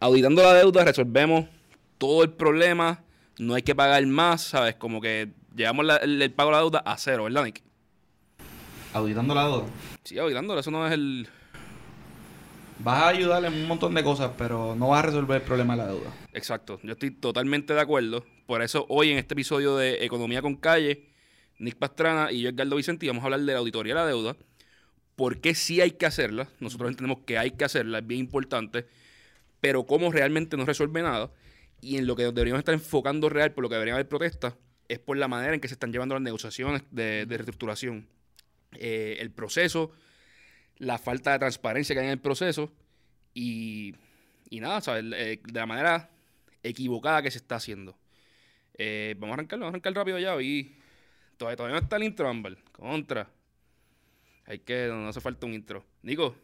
auditando la deuda resolvemos todo el problema, no hay que pagar más, ¿sabes? Como que llevamos la- el, el pago de la deuda a cero, ¿verdad, Nick? Auditando la deuda. Sí, auditando, eso no es el... Vas a ayudarle en un montón de cosas, pero no vas a resolver el problema de la deuda. Exacto, yo estoy totalmente de acuerdo. Por eso hoy en este episodio de Economía con Calle, Nick Pastrana y yo, Edgardo Vicente, vamos a hablar de la auditoría de la deuda. ¿Por qué sí hay que hacerla? Nosotros entendemos que hay que hacerla, es bien importante. Pero cómo realmente no resuelve nada. Y en lo que deberíamos estar enfocando real, por lo que debería haber protestas, es por la manera en que se están llevando las negociaciones de, de reestructuración. Eh, el proceso, la falta de transparencia que hay en el proceso y, y nada, ¿sabes? Eh, de la manera equivocada que se está haciendo. Eh, vamos a arrancar, vamos a arrancar rápido ya y todavía, todavía no está el intro, Ámbar. Contra. Hay que, no hace falta un intro. Nico,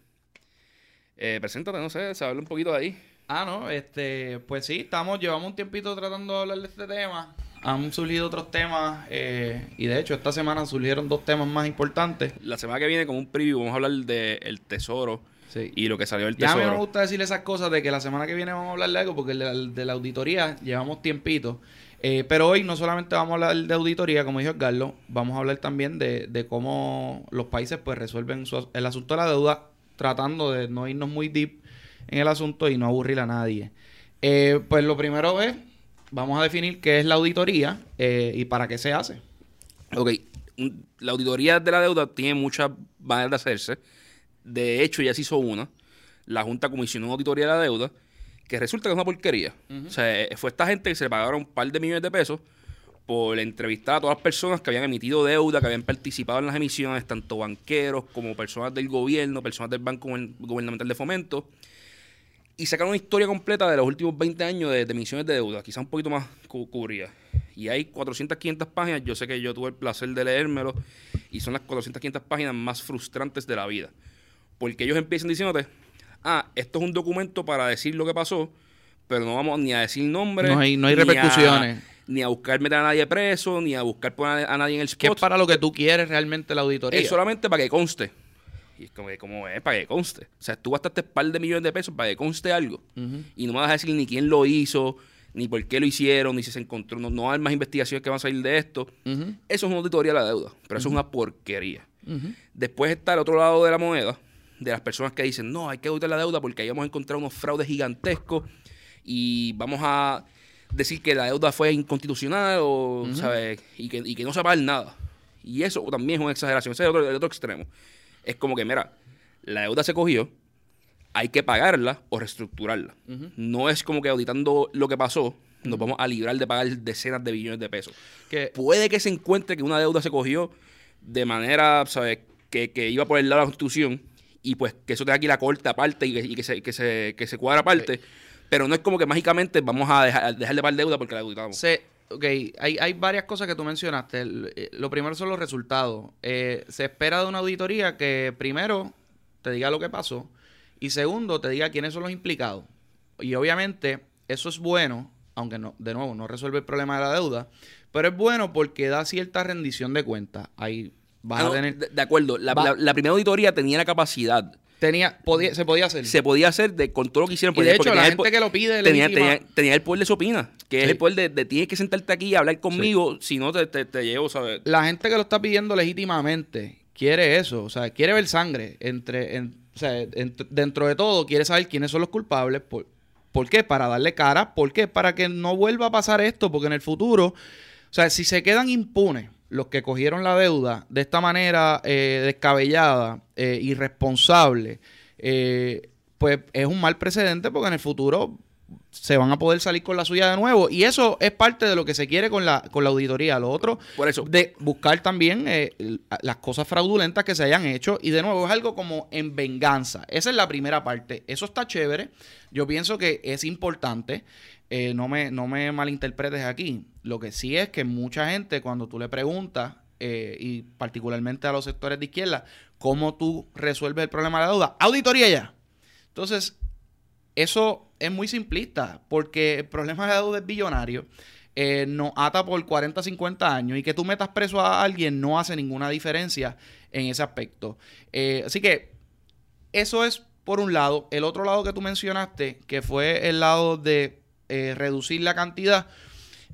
eh, preséntate, no sé, se habla un poquito de ahí. Ah, no, este, pues sí, estamos, llevamos un tiempito tratando de hablar de este tema. Han surgido otros temas, eh, y de hecho esta semana surgieron dos temas más importantes. La semana que viene, como un preview, vamos a hablar del tesoro Sí. y lo que salió del Ya a mí tesoro. me gusta decirle esas cosas de que la semana que viene vamos a hablar de algo, porque de la, de la auditoría llevamos tiempito. Eh, pero hoy no solamente vamos a hablar de auditoría, como dijo Carlos, vamos a hablar también de, de cómo los países pues resuelven su- el asunto de la deuda, tratando de no irnos muy deep en el asunto y no aburrir a nadie. Eh, pues lo primero es, vamos a definir qué es la auditoría eh, y para qué se hace. Ok, la auditoría de la deuda tiene muchas maneras de hacerse. De hecho, ya se hizo una. La Junta comisionó una auditoría de la deuda que resulta que es una porquería. O sea, eh, fue esta gente que se le pagaron un par de millones de pesos por entrevistar a todas las personas que habían emitido deuda, que habían participado en las emisiones, tanto banqueros como personas del gobierno, personas del Banco Guber- Gubernamental de Fomento, y sacaron una historia completa de los últimos 20 años de, de emisiones de deuda, quizá un poquito más cu- cubría. Y hay 400, 500 páginas, yo sé que yo tuve el placer de leérmelo, y son las 400, 500 páginas más frustrantes de la vida. Porque ellos empiezan diciéndote, ah, esto es un documento para decir lo que pasó, pero no vamos ni a decir nombres. No hay- no hay ni a- repercusiones. Ni a buscar meter a nadie preso, ni a buscar poner a nadie en el Que es spot. para lo que tú quieres realmente la auditoría. Es solamente para que conste. Y es como, que, ¿cómo es? Para que conste. O sea, tú gastaste un par de millones de pesos para que conste algo. Y no me vas a decir ni quién lo hizo, ni por qué lo hicieron, ni si se encontró. No, no hay más investigaciones que van a salir de esto. Eso es una auditoría de la deuda, pero eso es una porquería. Después está el otro lado de la moneda, de las personas que dicen, no, hay que auditar la deuda porque ahí vamos a encontrar unos fraudes gigantescos y vamos a decir que la deuda fue inconstitucional o, ¿sabes? Y que, y que no se va a pagar nada. Y eso también es una exageración. Ese es el otro, el otro extremo. Es como que, mira, la deuda se cogió, hay que pagarla o reestructurarla. No es como que auditando lo que pasó, nos vamos a librar de pagar decenas de billones de pesos. Que, Puede que se encuentre que una deuda se cogió de manera, ¿sabes? Que, que iba por el lado de la Constitución y pues que eso tenga aquí la corte aparte y que, y que se, que, se, que se cuadra aparte. Pero no es como que mágicamente vamos a dejar, dejar de pagar deuda porque la auditamos. Se, ok, hay, hay varias cosas que tú mencionaste. Eh, lo primero son los resultados. Eh, se espera de una auditoría que primero te diga lo que pasó y segundo te diga quiénes son los implicados. Y obviamente eso es bueno, aunque no, de nuevo no resuelve el problema de la deuda, pero es bueno porque da cierta rendición de cuentas. Ahí vas Ah, a no, tener... de, de acuerdo, la, va- la- la primera auditoría tenía la capacidad. Tenía, podía, se podía hacer. Se podía hacer de, con todo lo que hicieron. y de hecho la gente que lo pide tenía, tenía, tenía el poder de su opina, que es Sí. el poder de, de tienes que sentarte aquí y hablar conmigo, si no te, te, te llevo, ¿sabes? la gente que lo está pidiendo legítimamente quiere eso, o sea, quiere ver sangre entre, en- o sea, en- dentro de todo quiere saber quiénes son los culpables, por, ¿por qué? Para darle cara, ¿por qué? Para que no vuelva a pasar esto, porque en el futuro, o sea, si se quedan impunes los que cogieron la deuda de esta manera eh, descabellada, eh, irresponsable, eh, pues es un mal precedente porque en el futuro se van a poder salir con la suya de nuevo. Y eso es parte de lo que se quiere con la, con la auditoría. Lo otro, Por eso. de buscar también eh, las cosas fraudulentas que se hayan hecho. Y de nuevo, es algo como en venganza. Esa es la primera parte. Eso está chévere. Yo pienso que es importante. Eh, no, me, no me malinterpretes aquí. Lo que sí es que mucha gente, cuando tú le preguntas, eh, y particularmente a los sectores de izquierda, cómo tú resuelves el problema de la deuda, auditoría ya. Entonces, eso es muy simplista, porque el problema de la deuda es billonario. eh, nos ata por 40, 50 años y que tú metas preso a alguien no hace ninguna diferencia en ese aspecto. Así que eso es por un lado. El otro lado que tú mencionaste, que fue el lado de eh, reducir la cantidad.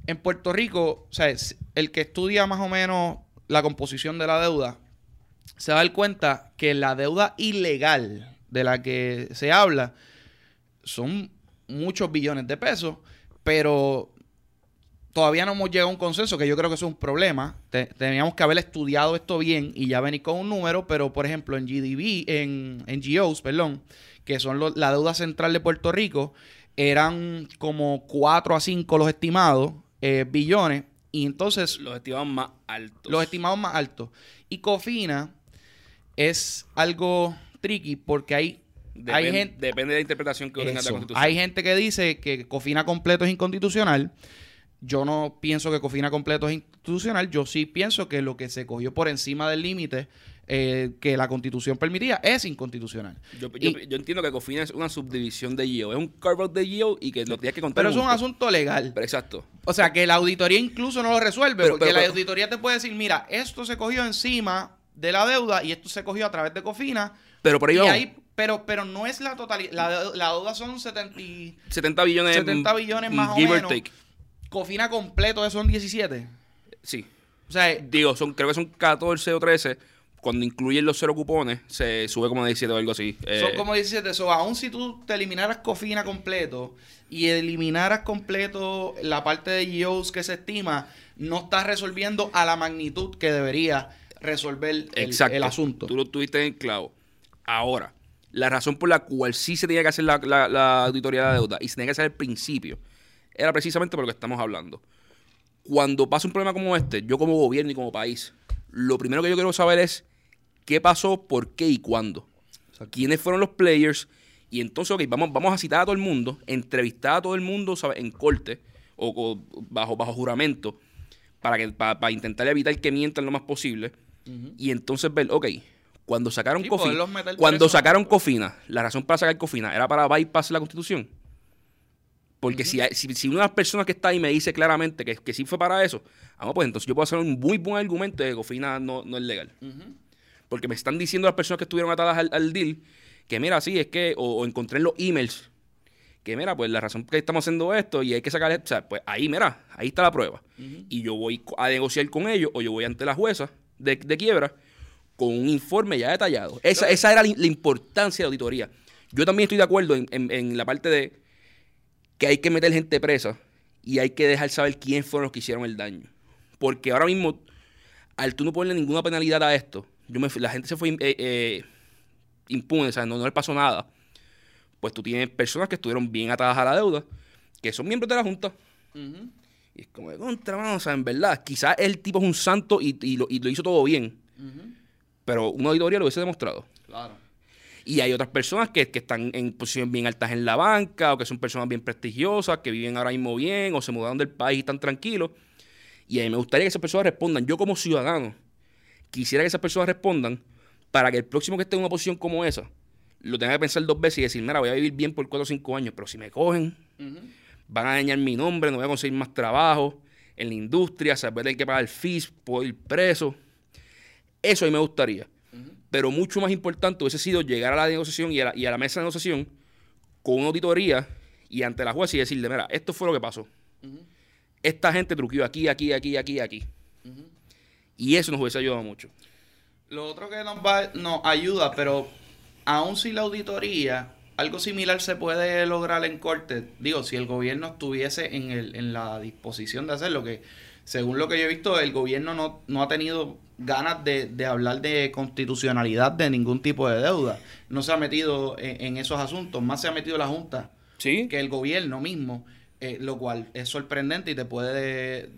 En Puerto Rico, o sea, el que estudia más o menos la composición de la deuda, se va a cuenta que la deuda ilegal de la que se habla son muchos billones de pesos, pero todavía no hemos llegado a un consenso, que yo creo que es un problema. teníamos que haber estudiado esto bien y ya venir con un número, pero por ejemplo en GDB, en, en GOs, perdón, que son la deuda central de Puerto Rico, eran como 4 a 5 los estimados eh, billones y entonces... Los estimados más altos. Los estimados más altos. Y Cofina es algo tricky porque hay hay gente, depende de la interpretación que tenga la Constitución. Hay gente que dice que Cofina completo es inconstitucional. Yo no pienso que Cofina completo es inconstitucional. Yo sí pienso que lo que se cogió por encima del límite eh, que la Constitución permitía es inconstitucional. Yo, entiendo que Cofina es una subdivisión de GIO. Es un carve de GIO y que lo tienes que contar. Pero es un asunto legal. exacto. O sea, que la auditoría incluso no lo resuelve. porque la auditoría te puede decir, mira, esto se cogió encima de la deuda y esto se cogió a través de Cofina. Pero por ahí, pero, pero no es la totalidad. La, deuda son 70, 70 billones, 70 billones más o menos. Cofina completo son 17. Sí. O sea, digo, son, creo que son 14 o 13. Cuando incluyen los cero cupones, se sube como 17 o algo así. Son eh, como 17. So, aún si tú te eliminaras Cofina completo y eliminaras completo la parte de GOs que se estima, no estás resolviendo a la magnitud que debería resolver el, el asunto. Tú lo tuviste en clavo. Ahora, la razón por la cual sí se tenía que hacer la, la auditoría de la deuda y se tenía que hacer al principio era precisamente por lo que estamos hablando. Cuando pasa un problema como este, yo como gobierno y como país, lo primero que yo quiero saber es qué pasó, por qué y cuándo. quiénes fueron los players. Y entonces, ok, vamos, vamos a citar a todo el mundo, entrevistar a todo el mundo en corte o, bajo, bajo juramento para, que, para, intentar evitar que mientan lo más posible. Y entonces ver, ok, cuando sacaron Cofina, cuando sacaron Cofina, la razón para sacar Cofina era para bypass la constitución. Porque si, si, una de las personas que está ahí me dice claramente que, que sí fue para eso, vamos, pues entonces yo puedo hacer un muy buen argumento de que Cofina no, es legal. Porque me están diciendo las personas que estuvieron atadas al, deal que, mira, sí, es que, o, encontré en los emails, que, mira, pues la razón por que estamos haciendo esto y hay que sacar, o sea, pues ahí, mira, ahí está la prueba. Y yo voy a negociar con ellos o yo voy ante la jueza de, quiebra con un informe ya detallado. Esa, esa era la, importancia de la auditoría. Yo también estoy de acuerdo en la parte de que hay que meter gente presa y hay que dejar saber quién fueron los que hicieron el daño. Porque ahora mismo, al tú no ponerle ninguna penalidad a esto, yo me, la gente se fue eh, eh, impune, o sea, no, no le pasó nada. Pues tú tienes personas que estuvieron bien atadas a la deuda, que son miembros de la Junta. Y es como de contra, o sea, en verdad, quizás el tipo es un santo y, lo, hizo todo bien. Pero una auditoría lo hubiese demostrado. Claro. Y hay otras personas que, están en posiciones bien altas en la banca o que son personas bien prestigiosas, que viven ahora mismo bien o se mudaron del país y están tranquilos. Y a mí me gustaría que esas personas respondan. Yo como ciudadano quisiera que esas personas respondan para que el próximo que esté en una posición como esa lo tenga que pensar dos veces y decir, mira, voy a vivir bien por cuatro o cinco años, pero si me cogen, van a dañar mi nombre, no voy a conseguir más trabajo en la industria, a tener que pagar fees, puedo ir preso. Eso a mí me gustaría. Pero mucho más importante hubiese sido llegar a la negociación y a la, mesa de negociación con una auditoría y ante la jueza y decirle, mira, esto fue lo que pasó. Esta gente truqueó aquí, aquí, aquí, aquí, aquí. Y eso nos hubiese ayudado mucho. Lo otro que nos, va, nos ayuda, pero aún sin la auditoría, algo similar se puede lograr en corte. Digo, si el gobierno estuviese en, el, en la disposición de hacerlo, que según lo que yo he visto, el gobierno no, no ha tenido ganas de, hablar de constitucionalidad de ningún tipo de deuda. No se ha metido en, esos asuntos, más se ha metido la Junta ¿Sí? que el gobierno mismo, eh, lo cual es sorprendente y te puede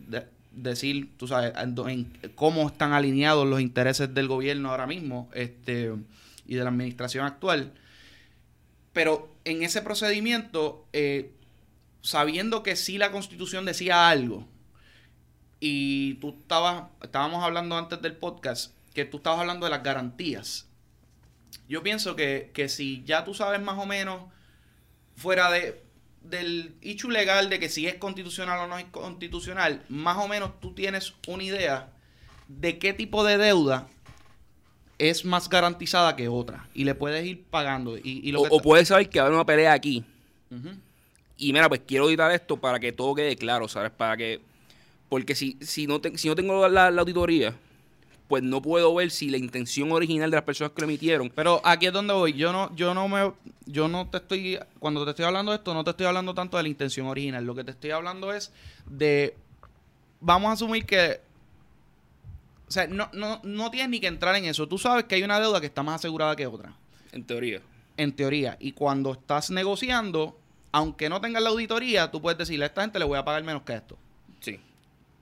decir, tú sabes, en, cómo están alineados los intereses del gobierno ahora mismo este, y de la administración actual. Pero en ese procedimiento, eh, sabiendo que sí la constitución decía algo, y tú estabas, estábamos hablando antes del podcast, que tú estabas hablando de las garantías. Yo pienso que, si ya tú sabes más o menos, fuera de del hecho legal de que si es constitucional o no es constitucional, más o menos tú tienes una idea de qué tipo de deuda es más garantizada que otra y le puedes ir pagando. Y, y lo O, que o puedes saber que va a haber una pelea aquí. Y mira, pues quiero auditar esto para que todo quede claro, ¿sabes? Para que. Porque si, si, no, te- si no tengo la, la auditoría, pues no puedo ver si la intención original de las personas que lo emitieron. Pero aquí es donde voy. Yo no, yo no me, yo no te estoy, cuando te estoy hablando de esto, no te estoy hablando tanto de la intención original. Lo que te estoy hablando es de, vamos a asumir que, o sea, no, no, no tienes ni que entrar en eso. Tú sabes que hay una deuda que está más asegurada que otra, En teoría. en teoría. Y cuando estás negociando, aunque no tengas la auditoría, tú puedes decirle a esta gente le voy a pagar menos que esto. Sí.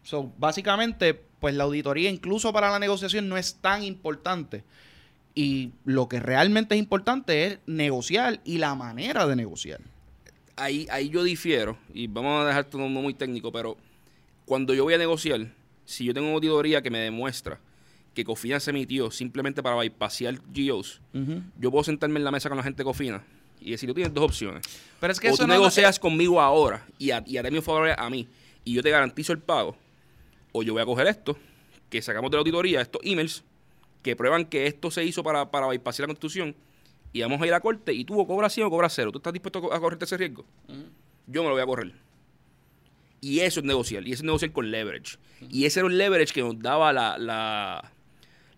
So, básicamente, pues la auditoría incluso para la negociación no es tan importante. Y lo que realmente es importante es negociar y la manera de negociar. Ahí, ahí yo difiero, y vamos a dejar esto no muy técnico, pero cuando yo voy a negociar, si yo tengo una auditoría que me demuestra que Cofina se emitió simplemente para bypassear GOs, yo puedo sentarme en la mesa con la gente de Cofina y decir, tú tienes dos opciones. Pero es que o eso tú no es- negocias conmigo ahora y a, y a a mí y yo te garantizo el pago, o yo voy a coger esto, que sacamos de la auditoría, estos emails, que prueban que esto se hizo para, para bypassear la Constitución, y vamos a ir a corte y tú o cobras 100 o cobras cero. ¿Tú estás dispuesto a co- a correrte ese riesgo? Yo me lo voy a correr. Y eso es negociar, y eso es negociar con leverage. Y ese era el leverage que nos daba la, la,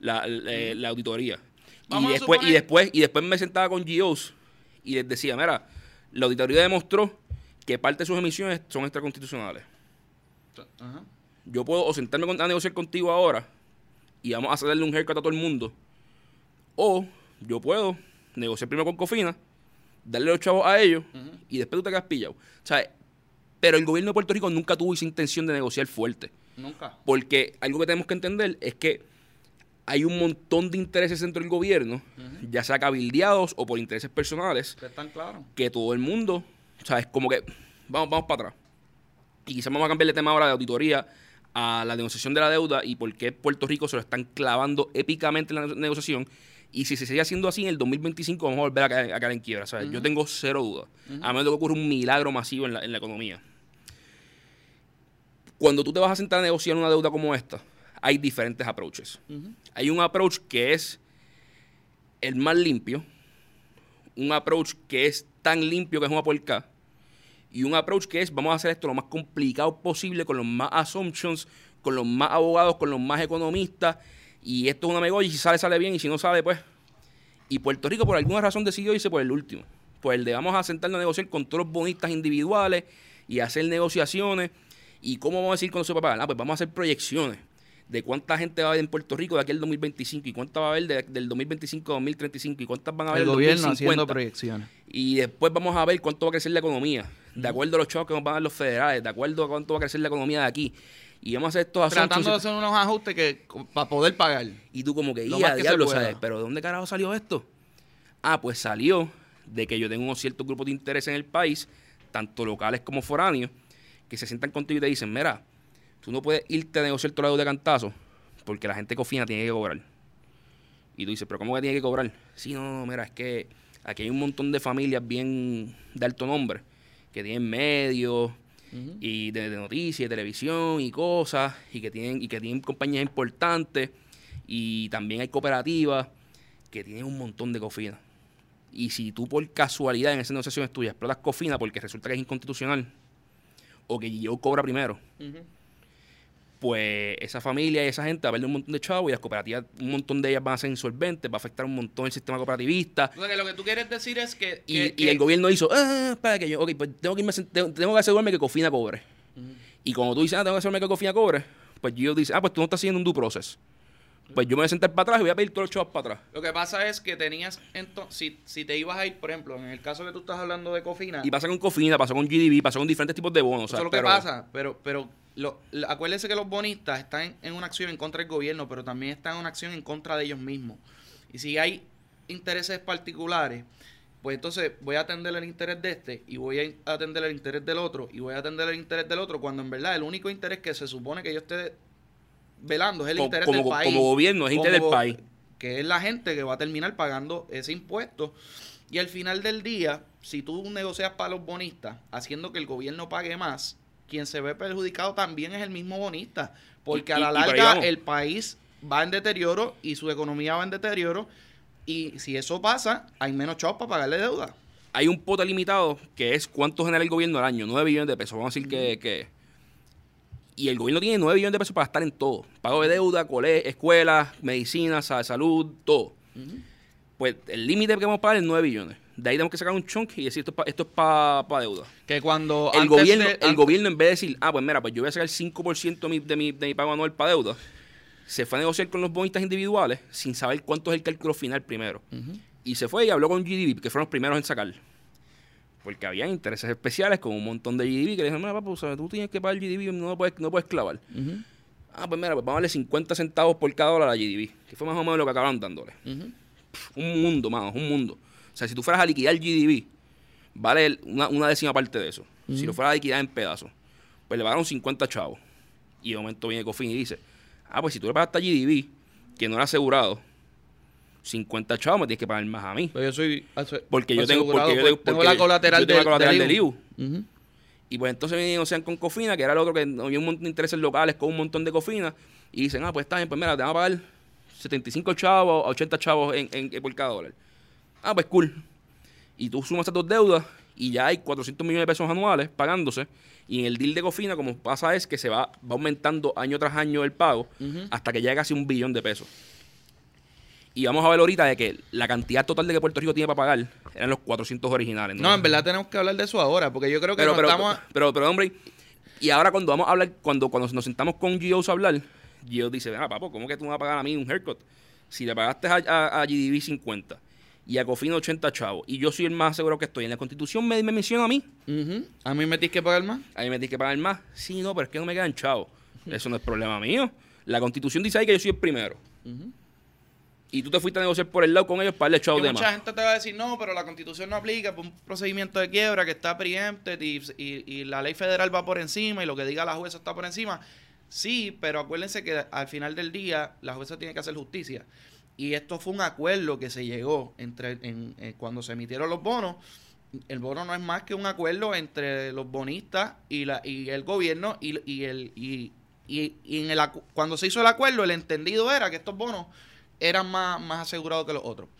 la, la- la auditoría. Vamos Y después, y después, y después me sentaba con GOs y les decía, mira, la auditoría demostró que parte de sus emisiones son extraconstitucionales. Ajá. Yo puedo o sentarme con- a negociar contigo ahora y vamos a hacerle un haircut a todo el mundo. O yo puedo negociar primero con Cofina, darle los chavos a ellos y después tú te quedas pillado. O sea, pero el gobierno de Puerto Rico nunca tuvo esa intención de negociar fuerte. Nunca. Porque algo que tenemos que entender es que hay un montón de intereses dentro del gobierno, ya sea cabildeados o por intereses personales, Están claros. que todo el mundo, o sea, es como que vamos, vamos para atrás. Y quizás vamos a cambiar de tema ahora de auditoría a la negociación de la deuda y por qué Puerto Rico se lo están clavando épicamente en la negociación. Y si se sigue haciendo así en el 2025, vamos a volver a caer, a caer en quiebra. ¿sabes? Yo tengo cero dudas. A menos de que ocurra un milagro masivo en la, en la economía. Cuando tú te vas a sentar a negociar una deuda como esta, hay diferentes approaches. Hay un approach que es el más limpio, un approach que es tan limpio que es una puerca, y un approach que es vamos a hacer esto lo más complicado posible, con los más assumptions, con los más abogados, con los más economistas, y esto es una megolla, y si sale, sale bien, y si no sale, pues... Y Puerto Rico por alguna razón decidió irse por el último, por el de vamos a sentarnos a negociar con todos los bonistas individuales y hacer negociaciones, y cómo vamos a decir va a pagar, Ah, pues vamos a hacer proyecciones de cuánta gente va a haber en Puerto Rico de aquí al 2025 y cuánta va a haber de- del 2025 al 2035 y cuántas van a haber El en gobierno 2050. haciendo proyecciones. Y después vamos a ver cuánto va a crecer la economía, de acuerdo a los chavos que nos van a dar los federales, de acuerdo a cuánto va a crecer la economía de aquí. Y vamos a hacer estos Tratando de hacer unos ajustes que para poder pagar. Y tú como que, Lo "Ya, que se diablo, pueda". ¿sabes? Pero ¿de dónde carajo salió esto? Ah, pues salió de que yo tengo unos ciertos grupos de interés en el país, tanto locales como foráneos, que se sientan contigo y te dicen, mira, tú no puedes irte a negociar toda la deuda de cantazo, porque la gente cofina tiene que cobrar. Y tú dices, pero ¿cómo que tiene que cobrar? Sí, no, no, mira, es que aquí hay un montón de familias bien de alto nombre, que tienen medios y de, de noticias, de televisión y cosas, y que tienen, y que tienen compañías importantes, y también hay cooperativas que tienen un montón de cofina. Y si tú por casualidad en esas negociaciones tuyas explotas cofina porque resulta que es inconstitucional, o que yo cobra primero, pues esa familia y esa gente va a perder un montón de chavos y las cooperativas, un montón de ellas van a ser insolventes, va a afectar un montón el sistema cooperativista. O sea, que lo que tú quieres decir es que... Y, que- y que- el gobierno hizo, ah, espera que yo, ok, pues tengo que, irme tengo, que asegurarme que Cofina cobre. Y como tú dices, ah, tengo que asegurarme que Cofina cobre, pues yo dice, ah, pues tú no estás haciendo un due process. Pues yo me voy a sentar para atrás y voy a pedir todos los chavos para atrás. Lo que pasa es que tenías, entonces, si, si te ibas a ir, por ejemplo, en el caso que tú estás hablando de Cofina, Y pasa con Cofina, pasa con GDB, pasa con diferentes tipos de bonos. o eso sea, es lo que pasa, pero, pero lo, lo- acuérdense que los bonistas están en, en una acción en contra del gobierno, pero también están en una acción en contra de ellos mismos. Y si hay intereses particulares, pues entonces voy a atender el interés de este y voy a atender el interés del otro y voy a atender el interés del otro, cuando en verdad el único interés que se supone que yo esté velando es el interés como, del como país. gobierno, es interés del como- país. Que es la gente que va a terminar pagando ese impuesto. Y al final del día, si tú negocias para los bonistas, haciendo que el gobierno pague más, quien se ve perjudicado también es el mismo bonista. Porque Y- a la larga el país va en deterioro y su economía va en deterioro. Y si eso pasa, hay menos chavos para pagarle deuda. Hay un pote limitado que es cuánto genera el gobierno al año, 9 billones de pesos. Vamos a decir que, que- Y el gobierno tiene 9 billones de pesos para gastar en todo. Pago de deuda, cole, escuelas, medicina, sa- salud, todo. Pues el límite que vamos a pagar es 9 billones. De ahí tenemos que sacar un chunk y decir esto es pa- esto es para deuda. Que cuando El gobierno, de- el gobierno en vez de decir, ah, pues mira, pues yo voy a sacar el 5% de mi, de, mi, de mi pago anual para deuda, se fue a negociar con los bonistas individuales sin saber cuánto es el cálculo final primero. Y se fue y habló con GDP, que fueron los primeros en sacar. Porque había intereses especiales con un montón de GDP que le dijeron, mira, ¿sabes? tú tienes que pagar GDP, no puedes, no puedes clavar. Ah, pues mira, pues vamos a darle 50 centavos por cada dólar a GDP, que fue más o menos lo que acabaron dándole. Un mundo, mano, un mundo. O sea, si tú fueras a liquidar GDP, vale una, una décima parte de eso. Si lo fueras a liquidar en pedazos, pues le pagaron 50 chavos. Y de momento viene Cofin y dice, ah, pues si tú le pagaste a GDP, que no era asegurado, 50 chavos me tienes que pagar más a mí. Pero yo soy ase- Porque yo tengo, porque yo la colateral yo tengo del, la colateral del. Ujú. Y pues entonces vienen y negocian con Cofina, que era lo otro que había un montón de intereses locales con un montón de Cofina. Y dicen, ah, pues está bien, pues mira, te van a pagar 75 chavos, 80 chavos en, en- por cada dólar. Ah, pues cool. Y tú sumas esas dos deudas y ya hay 400 millones de pesos anuales pagándose. Y en el deal de Cofina, como pasa es que se va, va aumentando año tras año el pago hasta que llega casi un billón de pesos. Y vamos a ver ahorita de que la cantidad total de que Puerto Rico tiene para pagar eran los 400 originales. No, en verdad tenemos que hablar de eso ahora, porque yo creo que pero, pero, estamos... pero, pero, hombre, y ahora cuando vamos a hablar, cuando, cuando nos sentamos con Gios a hablar, Gios dice, ah, papo, ¿cómo que tú me vas a pagar a mí un haircut? Si le pagaste a, a, a GDB 50 y a Cofino 80 chavos, y yo soy el más seguro que estoy, en la constitución me, me menciona a mí, Ujú. A mí me tienes que pagar más. a mí me tienes que pagar más. Sí, no, pero es que no me quedan chavos. Eso no es problema mío. La constitución dice ahí que yo soy el primero. Ujú. Y tú te fuiste a negociar por el lado con ellos para darle chavos de mucha más. gente te va a decir, no, pero la constitución no aplica por un procedimiento de quiebra que está preempted y, y- y la ley federal va por encima y lo que diga la jueza está por encima. Sí, pero acuérdense que al final del día la jueza tiene que hacer justicia. Y esto fue un acuerdo que se llegó entre en- en- cuando se emitieron los bonos. El bono no es más que un acuerdo entre los bonistas y, la, y el gobierno y, y el y, y- en el cuando se hizo el acuerdo el entendido era que estos bonos eran más, más asegurados que los otros.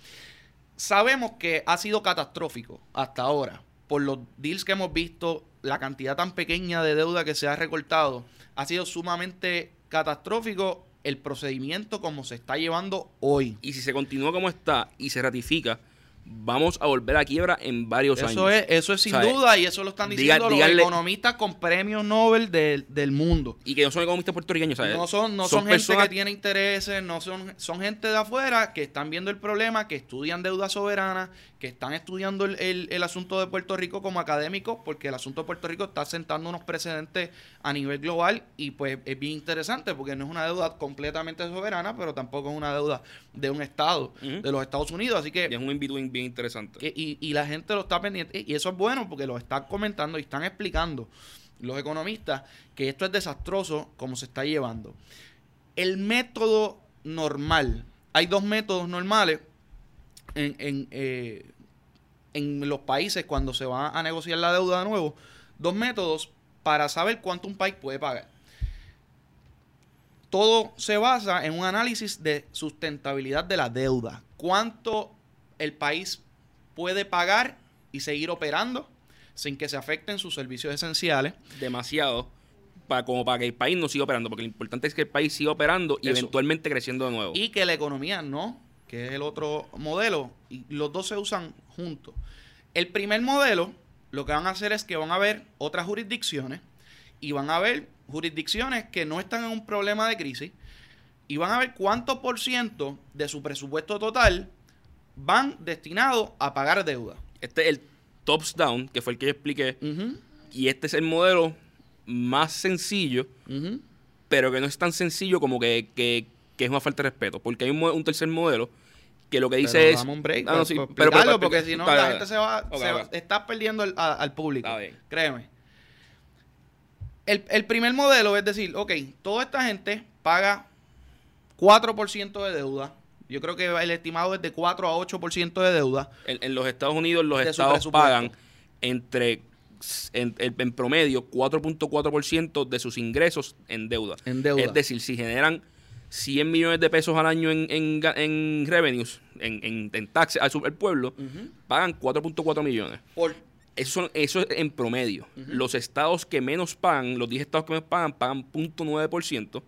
Sabemos que ha sido catastrófico hasta ahora por los deals que hemos visto, la cantidad tan pequeña de deuda que se ha recortado, ha sido sumamente catastrófico el procedimiento como se está llevando hoy. Y si se continúa como está y se ratifica, vamos a volver a quiebra en varios Eso años. es, eso es sin duda y eso lo están diciendo los economistas con premios Nobel del, del mundo. Y que no son economistas puertorriqueños, ¿sabes? No son, no son, gente personas que tiene intereses, no son, son gente de afuera que están viendo el problema, que estudian deuda soberana, que están estudiando el, el- el asunto de Puerto Rico como académicos, porque el asunto de Puerto Rico está sentando unos precedentes a nivel global y pues es bien interesante porque no es una deuda completamente soberana, pero tampoco es una deuda de un estado, de los Estados Unidos, así que Y es un in-between bien interesante. que- y, y la gente lo está pendiente. Y eso es bueno porque lo están comentando y están explicando los economistas que esto es desastroso como se está llevando. El método normal, hay dos métodos normales en, en, eh, en los países cuando se va a negociar la deuda de nuevo. Dos métodos para saber cuánto un país puede pagar. Todo se basa en un análisis de sustentabilidad de la deuda. ¿Cuánto el país puede pagar y seguir operando sin que se afecten sus servicios esenciales? Demasiado para, como para que el país no siga operando. Porque lo importante es que el país siga operando y Eso. eventualmente creciendo de nuevo. Y que la economía no, que es el otro modelo. Y los dos se usan juntos. El primer modelo, lo que van a hacer es que van a ver otras jurisdicciones y van a ver jurisdicciones que no están en un problema de crisis y van a ver cuánto por ciento de su presupuesto total van destinados a pagar deuda. Este es el tops down, que fue el que yo expliqué. Ujú, Y este es el modelo más sencillo, ujú. pero que no es tan sencillo como que, que- que es una falta de respeto. Porque hay un, un tercer modelo que lo que dice Pero es. dame un break Ah, no, para- sí, para pero- pero- pero- porque si no la gente se va, Ok, se va- estás perdiendo el- a- al público. Créeme. El, el primer modelo es decir, ok, toda esta gente paga 4% de deuda. Yo creo que el estimado es de 4 a 8% de deuda. En, en los Estados Unidos los estados pagan entre en, en- promedio 4.4% de sus ingresos en deuda. En deuda. Es decir, si generan 100 millones de pesos al año en, en, en revenues, en, en, en taxes al, sub- al pueblo, pagan 4.4 millones. Por, Eso, son, eso es en promedio. Los estados que menos pagan, los 10 estados que menos pagan, pagan 0.9%.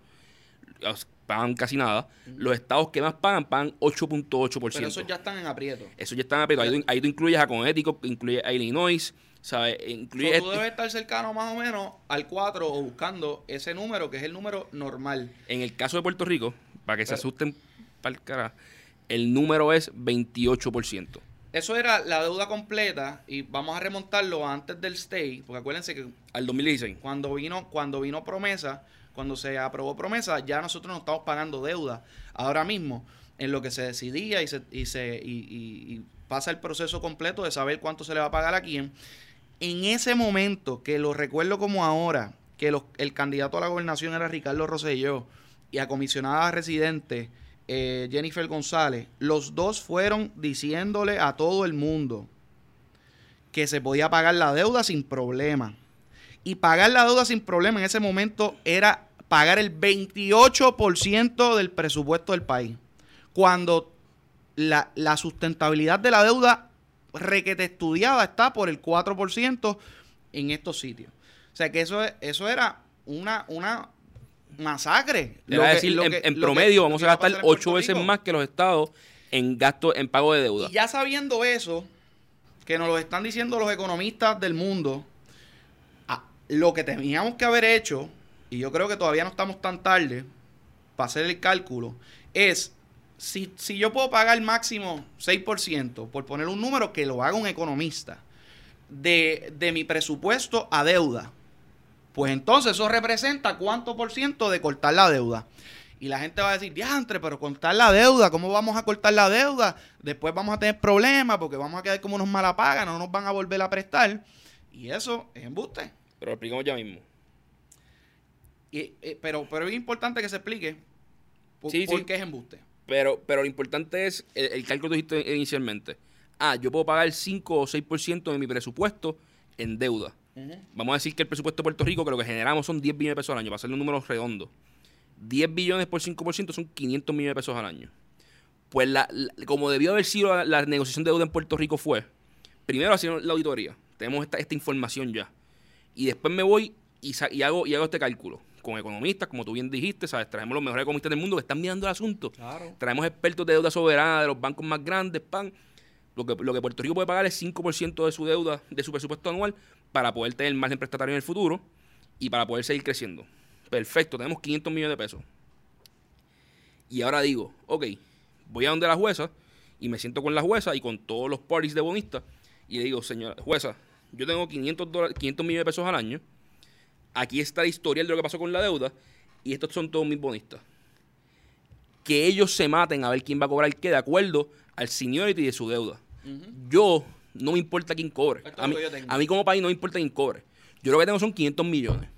Pagan casi nada. Los estados que más pagan, pagan 8.8%. pero esos ya están en aprieto. Eso ya están apretados. Ahí, tú- ahí tú incluyes a Connecticut, incluyes a Illinois, ¿sabes? Incluyes... So, tú debes estar cercano más o menos al 4 o buscando ese número que es el número normal. En el caso de Puerto Rico, para que se asusten para el cara, el número es 28%. Eso era la deuda completa y vamos a remontarlo antes del stay, porque acuérdense que Al 2016. cuando vino cuando vino promesa, cuando se aprobó promesa, ya nosotros no estamos pagando deuda. Ahora mismo, en lo que se decidía y se, y se y, y- y pasa el proceso completo de saber cuánto se le va a pagar a quién, en ese momento, que lo recuerdo como ahora, que el candidato a la gobernación era Ricardo Rosselló y a comisionada residente eh, Jennifer González, los dos fueron diciéndole a todo el mundo que se podía pagar la deuda sin problema. Y pagar la deuda sin problema en ese momento era pagar el 28% del presupuesto del país. Cuando la, la sustentabilidad de la deuda requete estudiada está por el 4% en estos sitios. O sea que eso, es- eso era una, una masacre. Te Lo voy a que- decir, lo en, que- en lo que- promedio vamos a gastar ocho veces más que los estados en gasto en pago de deuda. Y ya sabiendo eso, que nos lo están diciendo los economistas del mundo, lo que teníamos que haber hecho, y yo creo que todavía no estamos tan tarde para hacer el cálculo, es si, si yo puedo pagar máximo 6%, por poner un número que lo haga un economista, de, de mi presupuesto a deuda, pues entonces eso representa cuánto por ciento de cortar la deuda. Y la gente va a decir, diantre, pero cortar la deuda, ¿cómo vamos a cortar la deuda? Después vamos a tener problemas porque vamos a quedar como unos malapagas, no nos van a volver a prestar. Y eso es embuste. Pero lo explicamos ya mismo. Y, eh, pero, pero es importante que se explique por, Sí, por sí. qué es embuste. Pero, pero lo importante es el, el cálculo que dijiste inicialmente. Ah, yo puedo pagar 5 o 6% de mi presupuesto en deuda. Vamos a decir que el presupuesto de Puerto Rico, que lo que generamos son 10 billones de pesos al año, para hacerle un número redondo. 10 billones por 5% son 500 millones de pesos al año. Pues la, la- como debió haber sido la, la negociación de deuda en Puerto Rico fue, primero hicieron la auditoría, tenemos esta, esta información ya. Y después me voy y, hago, y hago este cálculo. Con economistas, como tú bien dijiste, ¿sabes? Traemos los mejores economistas del mundo que están mirando el asunto. Claro. Traemos expertos de deuda soberana de los bancos más grandes, pan. Lo que, lo que Puerto Rico puede pagar es 5% de su deuda, de su presupuesto anual, para poder tener margen prestatario en el futuro y para poder seguir creciendo. Perfecto, tenemos 500 millones de pesos. Y ahora digo, ok, voy a donde la jueza y me siento con la jueza y con todos los parties de bonistas y le digo, señora jueza, yo tengo 500, dólares- 500 millones de pesos al año, aquí está la historia de lo que pasó con la deuda y estos son todos mis bonistas que ellos se maten a ver quién va a cobrar qué de acuerdo al seniority de su deuda. Yo no me importa quién cobre. A mí, a mí como país no me importa quién cobre. Yo lo que tengo son 500 millones.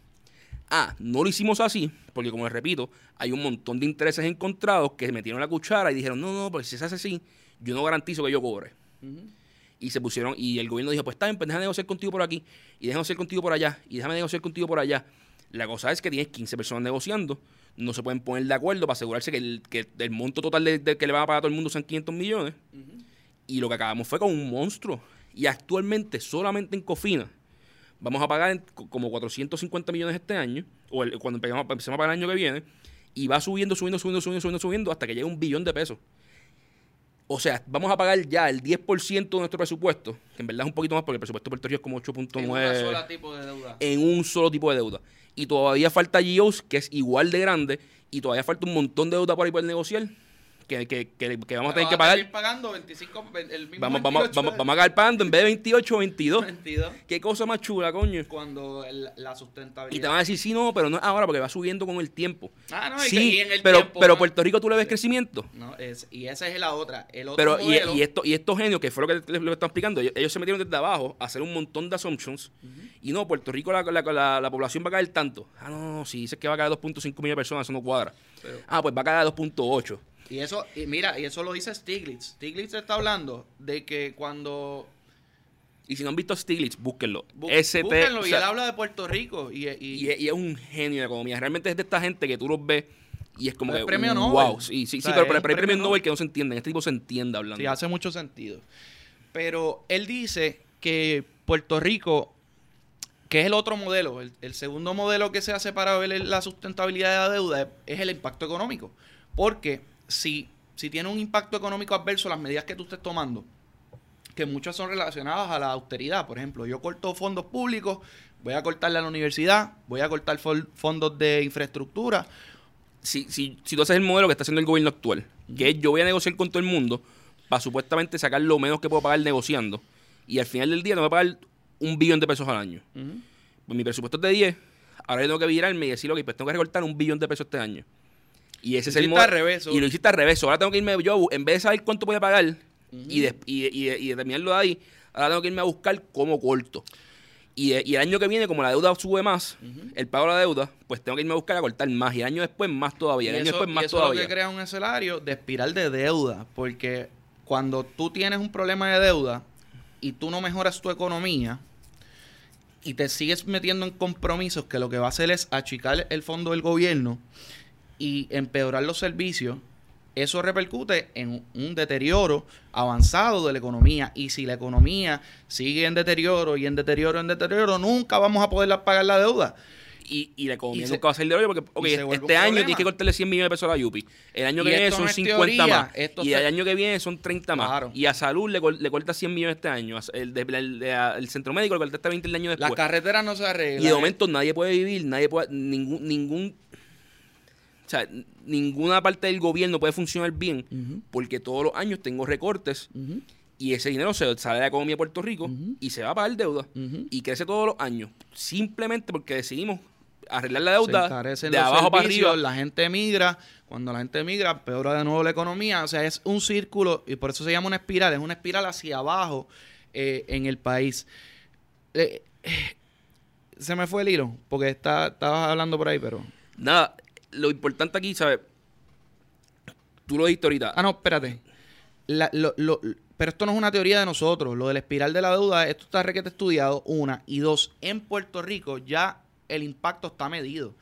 Ah, no lo hicimos así, porque como les repito, hay un montón de intereses encontrados que metieron la cuchara y dijeron, no, no, porque si se hace así, yo no garantizo que yo cobre. Y se pusieron, y el gobierno dijo, pues está bien, pues déjame negociar contigo por aquí, y déjame negociar contigo por allá, y déjame negociar contigo por allá. La cosa es que tienes 15 personas negociando, no se pueden poner de acuerdo para asegurarse que el, que el monto total de, de que le van a pagar a todo el mundo sean 500 millones. Y lo que acabamos fue con un monstruo. Y actualmente, solamente en Cofina, vamos a pagar en co- como 450 millones este año, o el- cuando empezamos, empecemos a pagar el año que viene, y va subiendo, subiendo, subiendo, subiendo, subiendo, subiendo, hasta que llegue a un billón de pesos. O sea, vamos a pagar ya el 10% de nuestro presupuesto, que en verdad es un poquito más porque el presupuesto de Puerto Rico es como En una sola 8.9 tipo de deuda. en un solo tipo de deuda. Y todavía falta GOs, que es igual de grande, y todavía falta un montón de deuda por ahí por negociar, que, que, que, que vamos a tener que pagar. pagando 25, el mismo Vamos, vamos, 28 vamos, vamos a acabar pagando en vez de 28 o 22. 22, Qué cosa más chula, coño. cuando el- la sustentabilidad. Y te van a decir, sí, no, pero no es ahora porque va subiendo con el tiempo. Ah, no, sí, y en el pero, tiempo, pero ¿no? Puerto Rico tú le ves crecimiento. No, es, y esa es la otra. El otro Pero, y, modelo, y, esto, y estos genios, que fue lo que les, les están explicando, ellos, ellos se metieron desde abajo a hacer un montón de assumptions. Y no, Puerto Rico, la, la, la- la población va a caer tanto. Ah, no, no, si dices que va a caer 2.5 millones de personas, eso no cuadra. Pero- ah, pues va a caer a 2.8. Y eso, y mira, y eso lo dice Stiglitz. Stiglitz está hablando de que cuando. Y si no han visto Stiglitz, búsquenlo. bu- ST, búsquenlo, o y sea, él habla de Puerto Rico. Y, y- y, es- y es un genio de economía. Realmente es de esta gente que tú los ves Y es como que, premio wow. Nobel. Sí, sí, O sí, pero, pero, hay premio Nobel Nobel que no se entienden. Este tipo se entiende hablando. Sí, hace mucho sentido. Pero él dice que Puerto Rico, que es el otro modelo, el, el segundo modelo que se hace para ver la sustentabilidad de la deuda es, es el impacto económico. Porque si, si tiene un impacto económico adverso las medidas que tú estés tomando, que muchas son relacionadas a la austeridad. Por ejemplo, yo corto fondos públicos, voy a cortarle a la universidad, voy a cortar fondos de infraestructura. si, si, si tú haces el modelo que está haciendo el gobierno actual, que es yo voy a negociar con todo el mundo para supuestamente sacar lo menos que puedo pagar negociando, y al final del día tengo que pagar un billón de pesos al año. Pues mi presupuesto es de 10, ahora yo tengo que virarme y decir, ok, pues tengo que recortar un billón de pesos este año. Y ese Lo es el al revés, y lo hiciste al revés. Ahora tengo que irme yo, en vez de saber cuánto voy a pagar y, de- y, y- y determinarlo de ahí, ahora tengo que irme a buscar cómo corto. Y, eh, y el año que viene, como la deuda sube más, el pago de la deuda, pues tengo que irme a buscar a cortar más. Y el año después, más todavía. El Y año eso, después, y más eso todavía. es lo que crea un escenario de espiral de deuda, porque cuando tú tienes un problema de deuda y tú no mejoras tu economía y te sigues metiendo en compromisos que lo que va a hacer es achicar el fondo del gobierno y empeorar los servicios, eso repercute en un deterioro avanzado de la economía. Y si la economía sigue en deterioro y en deterioro, en deterioro, nunca vamos a poder pagar la deuda. Y, y la economía Y se- nunca va a salir de hoyo porque, ok, se vuelve este año tienes que cortarle 100 millones de pesos a la Yupi. El año que viene son no es 50 teoría, más. Y se- el año que viene son 30 más. Claro. Y a salud le, le corta 100 millones este año. El, de- el, centro médico le corta este 20 el año Las después. carreteras no se arreglan. Y de momento nadie puede vivir, nadie puede, ningún, ningún, o sea, ninguna parte del gobierno puede funcionar bien porque todos los años tengo recortes y ese dinero se sale de la economía de Puerto Rico y se va a pagar deuda y crece todos los años simplemente porque decidimos arreglar la deuda de abajo para arriba. La gente emigra. Cuando la gente emigra, peora de nuevo la economía. O sea, es un círculo y por eso se llama una espiral. Es una espiral hacia abajo eh, en el país. Eh, eh, se me fue el hilo porque está, estabas hablando por ahí, pero. Nada, lo importante aquí, ¿sabes? Tú lo dijiste ahorita. Ah, no, espérate. La- lo- lo- pero esto no es una teoría de nosotros. Lo de la espiral de la deuda, esto está requete estudiado, una. Y dos, en Puerto Rico ya el impacto está medido.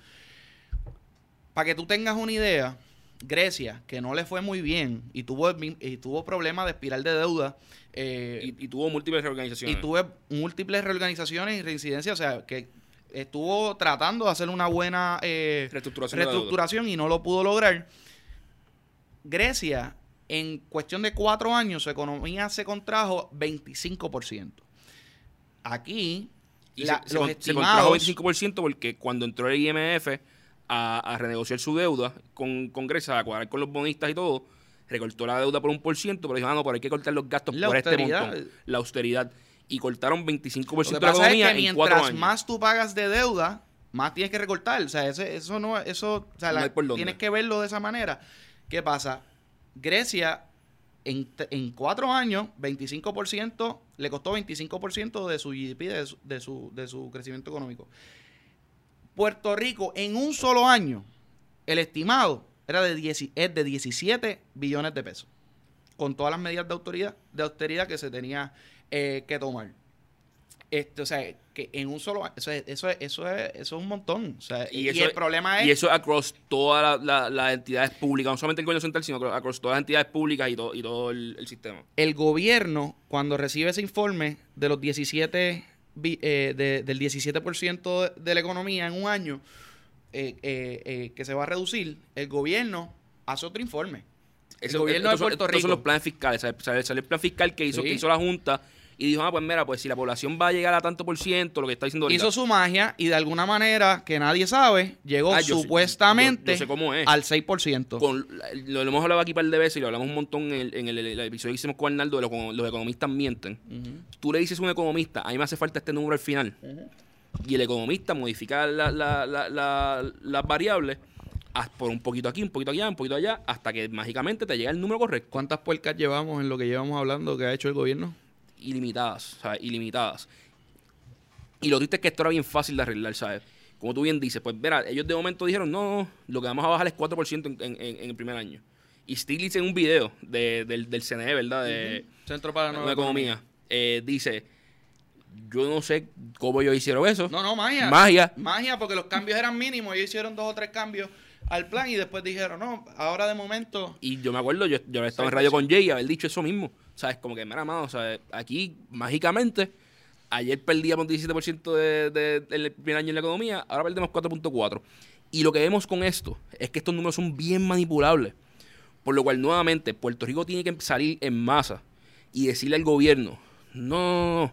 Para que tú tengas una idea, Grecia, que no le fue muy bien y tuvo, y tuvo problemas de espiral de deuda, eh, y, y tuvo múltiples y, reorganizaciones. tuve múltiples reorganizaciones y reincidencias, o sea, que estuvo tratando de hacer una buena eh, Reestructuración y no lo pudo lograr. Grecia, en cuestión de cuatro años, su economía se contrajo 25%. Aquí, la- se, los se estimados... contrajo 25% porque cuando entró el IMF a, a renegociar su deuda con, con Grecia, a cuadrar con los bonistas y todo, recortó la deuda por un por ciento, pero dijo, ah, no, pero hay que cortar los gastos La por este austeridad. montón. La austeridad. Y cortaron 25% Lo de la pasa es economía que en cuatro años. más tú pagas de deuda, más tienes que recortar. O sea, ese- eso no, eso, o sea, No la- tienes que verlo de esa manera. ¿Qué pasa? Grecia, en, en cuatro años, 25%, le costó 25% de su GDP, de su, de, su, de su crecimiento económico. Puerto Rico, en un solo año, el estimado era de 10 es de 17 billones de pesos. Con todas las medidas de autoridad, de austeridad que se tenía eh, que tomar. Este, o sea, que en un solo año, eso es, eso es, eso es, eso es un montón. O sea, y, Y eso el es- problema es Y eso across todas la- la- las entidades públicas, no solamente el gobierno central, sino across- todas las entidades públicas y todo, y todo el, el sistema. el gobierno, cuando recibe ese informe de los 17, bi- eh, de- del 17% de, la economía en un año, eh, eh, eh, que se va a reducir, el gobierno hace otro informe. El gobierno de son- Puerto estos son Rico. los planes fiscales. Sale, sale el plan fiscal que hizo, Sí. que hizo la Junta y dijo, ah, pues mira, pues si la población va a llegar a tanto por ciento, lo que está diciendo ahorita. Hizo su magia y de alguna manera que nadie sabe, llegó Ah, yo sé- supuestamente yo- yo sé cómo es. al 6%. con- lo, lo hemos hablado aquí un par de veces y lo hablamos un montón en el, en el- el episodio que hicimos con Arnaldo de lo- los economistas mienten. Ujú. Tú le dices a un economista, a mí me hace falta este número al final. Y el economista modifica la- la- la- la- las variables por un poquito aquí, un poquito allá, un poquito allá, hasta que mágicamente te llega el número correcto. ¿Cuántas puercas llevamos en lo que llevamos hablando que ha hecho el gobierno? Ilimitadas, ¿sabes? Ilimitadas. Y lo triste es que esto era bien fácil de arreglar, ¿sabes? Como tú bien dices, pues verá, ellos de momento dijeron, no, no, lo que vamos a bajar es 4% en, en- en- el primer año. Y Stiglitz en un video de- del, del CNE, ¿verdad? De Centro para la Nueva Economía, eh, dice, yo no sé cómo ellos hicieron eso. No, no, magia. Magia. Magia, porque los cambios eran mínimos. Ellos hicieron dos o tres cambios al plan y después dijeron, no, ahora de momento... Y yo me acuerdo, yo, yo estaba en radio con Jay y haber dicho eso mismo. ¿Sabes? Como que, mira, mano, sea, aquí, mágicamente, ayer perdíamos 17% de, de- del primer año en la economía, ahora perdemos 4.4%. Y lo que vemos con esto es que estos números son bien manipulables. Por lo cual, nuevamente, Puerto Rico tiene que salir en masa y decirle al gobierno, no, no,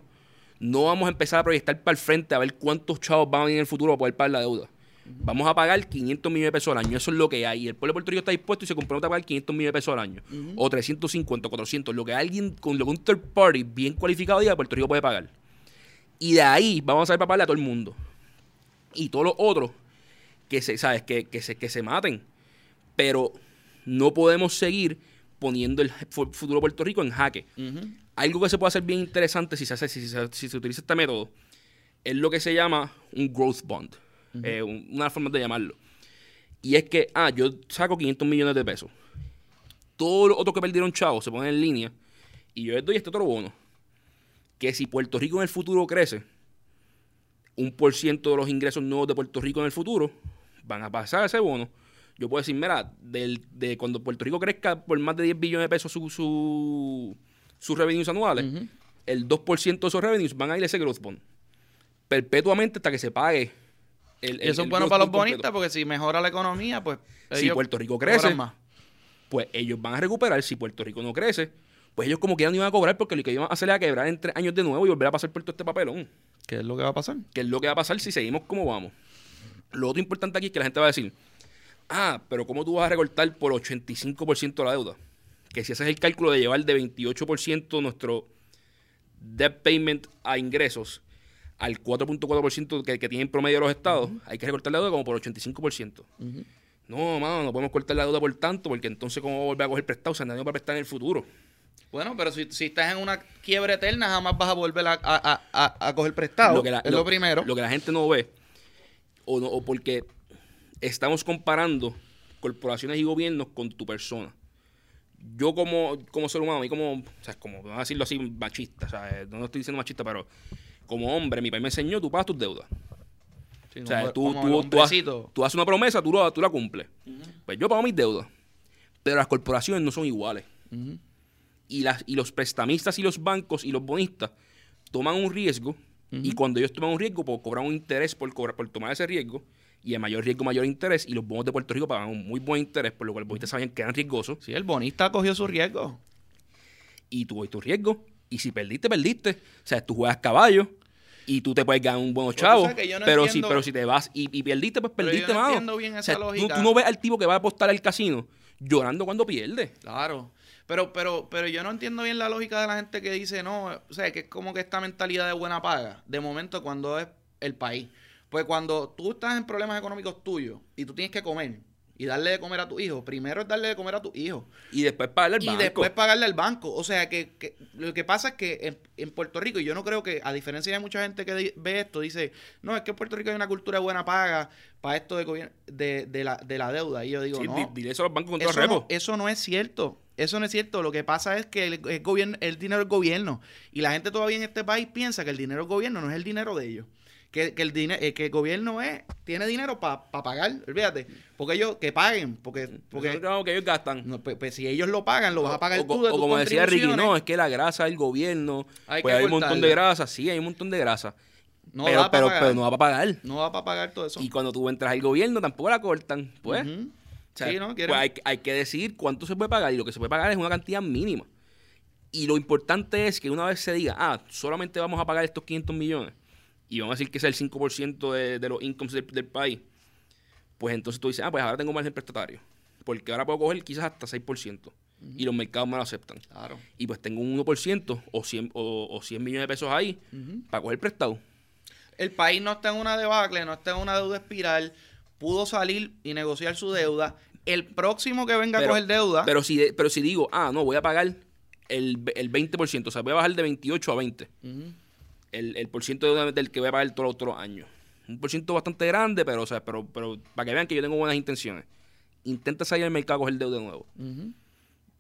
no vamos a empezar a proyectar para el frente a ver cuántos chavos van a venir en el futuro para poder pagar la deuda. Vamos a pagar 500 millones de pesos al año. Eso es lo que hay. Y el pueblo de Puerto Rico está dispuesto y se compromete a pagar 500 millones de pesos al año. O 350, o 400. Lo que alguien con lo que un third party bien cualificado diga, Puerto Rico puede pagar. Y de ahí vamos a saber para pagarle a todo el mundo. Y todos los otros que se, ¿sabes? Que, que se, que se maten. Pero no podemos seguir poniendo el fu- futuro de Puerto Rico en jaque. Algo que se puede hacer bien interesante si se, hace, si, se, si se utiliza este método es lo que se llama un growth bond. Eh, un- una forma de llamarlo. Y es que, ah, yo saco 500 millones de pesos. Todos los otros que perdieron chavos se ponen en línea y yo les doy este otro bono. Que si Puerto Rico en el futuro crece, un por ciento de los ingresos nuevos de Puerto Rico en el futuro van a pasar a ese bono. Yo puedo decir, mira, del, de cuando Puerto Rico crezca por más de 10 billones de pesos su, su- sus revenues anuales, Ujú. el 2% de esos revenues van a ir a ese growth bond. Perpetuamente hasta que se pague. El, eso es bueno para los completo. bonistas porque si mejora la economía, pues... Si Puerto Rico crece, más. pues ellos van a recuperar. Si Puerto Rico no crece, pues ellos como quieran no iban a cobrar porque lo que iban a hacer era quebrar en tres años de nuevo y volver a pasar por todo este papelón. ¿Qué es lo que va a pasar? Que es lo que va a pasar si seguimos como vamos. Lo otro importante aquí es que la gente va a decir, ah, pero ¿cómo tú vas a recortar por 85% la deuda? Que si haces el cálculo de llevar de 28% nuestro debt payment a ingresos al 4.4% que, que tienen promedio los estados, hay que recortar la deuda como por 85%. No, mano, no podemos cortar la deuda por tanto, porque entonces cómo volver a coger prestado, o sea, nadie va a prestar en el futuro. Bueno, pero si, si estás en una quiebra eterna, jamás vas a volver a, a, a- a- coger prestado. la- es lo, primero. Lo que la gente no ve, o, no, o porque estamos comparando corporaciones y gobiernos con tu persona. Yo como, como ser humano, y como, o sea, como, vamos a decirlo así, machista, o sea, no estoy diciendo machista, pero como hombre, mi país me enseñó, tú pagas tus deudas. Sí, O sea, como- tú, como tú, el tú, haces, hombrecito. tú haces una promesa, tú, lo- tú la cumples. Pues yo pago mis deudas. Pero las corporaciones no son iguales. Y, las, y los prestamistas y los bancos y los bonistas toman un riesgo. Y cuando ellos toman un riesgo, pues cobran un interés por, cobrar, por tomar ese riesgo. Y a mayor riesgo, mayor interés. Y los bonos de Puerto Rico pagan un muy buen interés, por lo cual los bonistas sabían que eran riesgosos. Sí, el bonista cogió su riesgo. Y tú tu riesgo. Y si perdiste, perdiste. O sea, tú juegas caballo. Y tú te puedes ganar un buen tú chavo. no pero, entiendo- si, pero si te vas y, y perdiste, pues Pero yo perdiste, no mano. entiendo bien O esa tú- lógica. Tú, no ves al tipo que va a apostar al casino llorando cuando pierde. Claro. Pero, pero, pero yo no entiendo bien la lógica de la gente que dice, no, o sea, que es como que esta mentalidad de buena paga, de momento cuando es el país. Pues cuando tú estás en problemas económicos tuyos y tú tienes que comer y darle de comer a tu hijo, primero es darle de comer a tu hijo. Y después pagarle al y banco. después pagarle al banco. O sea, que, que lo que pasa es que en, en Puerto Rico, y yo no creo que, a diferencia de mucha gente que ve esto, dice, no, es que en Puerto Rico hay una cultura de buena paga para esto de, de, de la, de la deuda. Y yo digo, Sí, no. di- dile eso a los bancos con todo Eso no, eso no es cierto. Eso no es cierto. Lo que pasa es que el, el gobierno, el dinero es gobierno. Y la gente todavía en este país piensa que el dinero es gobierno, no es el dinero de ellos. Que, que el dinero, que el gobierno es, tiene dinero para pagar, olvídate. Porque ellos, que paguen, porque, Porque porque que ellos gastan. no, pues, pues si ellos lo pagan, lo vas a pagar o, tú de o tus como decía Ricky, no, es que la grasa del gobierno, Hay pues hay un montón de grasa, sí, hay un montón de grasa. No pero, da pa' pero, pagar. pero no va para pagar. No va para pagar todo eso. Y cuando tú entras al gobierno tampoco la cortan, pues. O sea, Sí, ¿no? Pues hay, hay que decidir cuánto se puede pagar y lo que se puede pagar es una cantidad mínima. Y lo importante es que una vez se diga, ah, solamente vamos a pagar estos 500 millones y vamos a decir que es el 5% de, de los incomes del, del país, pues entonces tú dices, ah, pues ahora tengo margen prestatario. Porque ahora puedo coger quizás hasta 6% y los mercados me lo aceptan. Claro. Y pues tengo un 1% o 100, o, o 100 millones de pesos ahí para coger prestado. El país no está en una debacle, no está en una deuda espiral. Pudo salir y negociar su deuda. El próximo que venga Pero- a coger deuda. Pero si, de- pero si digo, ah, no, voy a pagar el, el 20%, o sea, voy a bajar de 28 a 20, Ujú. El, el por ciento de- del que voy a pagar todos los otros años. Un por ciento bastante grande, pero, o sea, pero, pero para que vean que yo tengo buenas intenciones. Intenta salir al mercado a coger deuda de nuevo.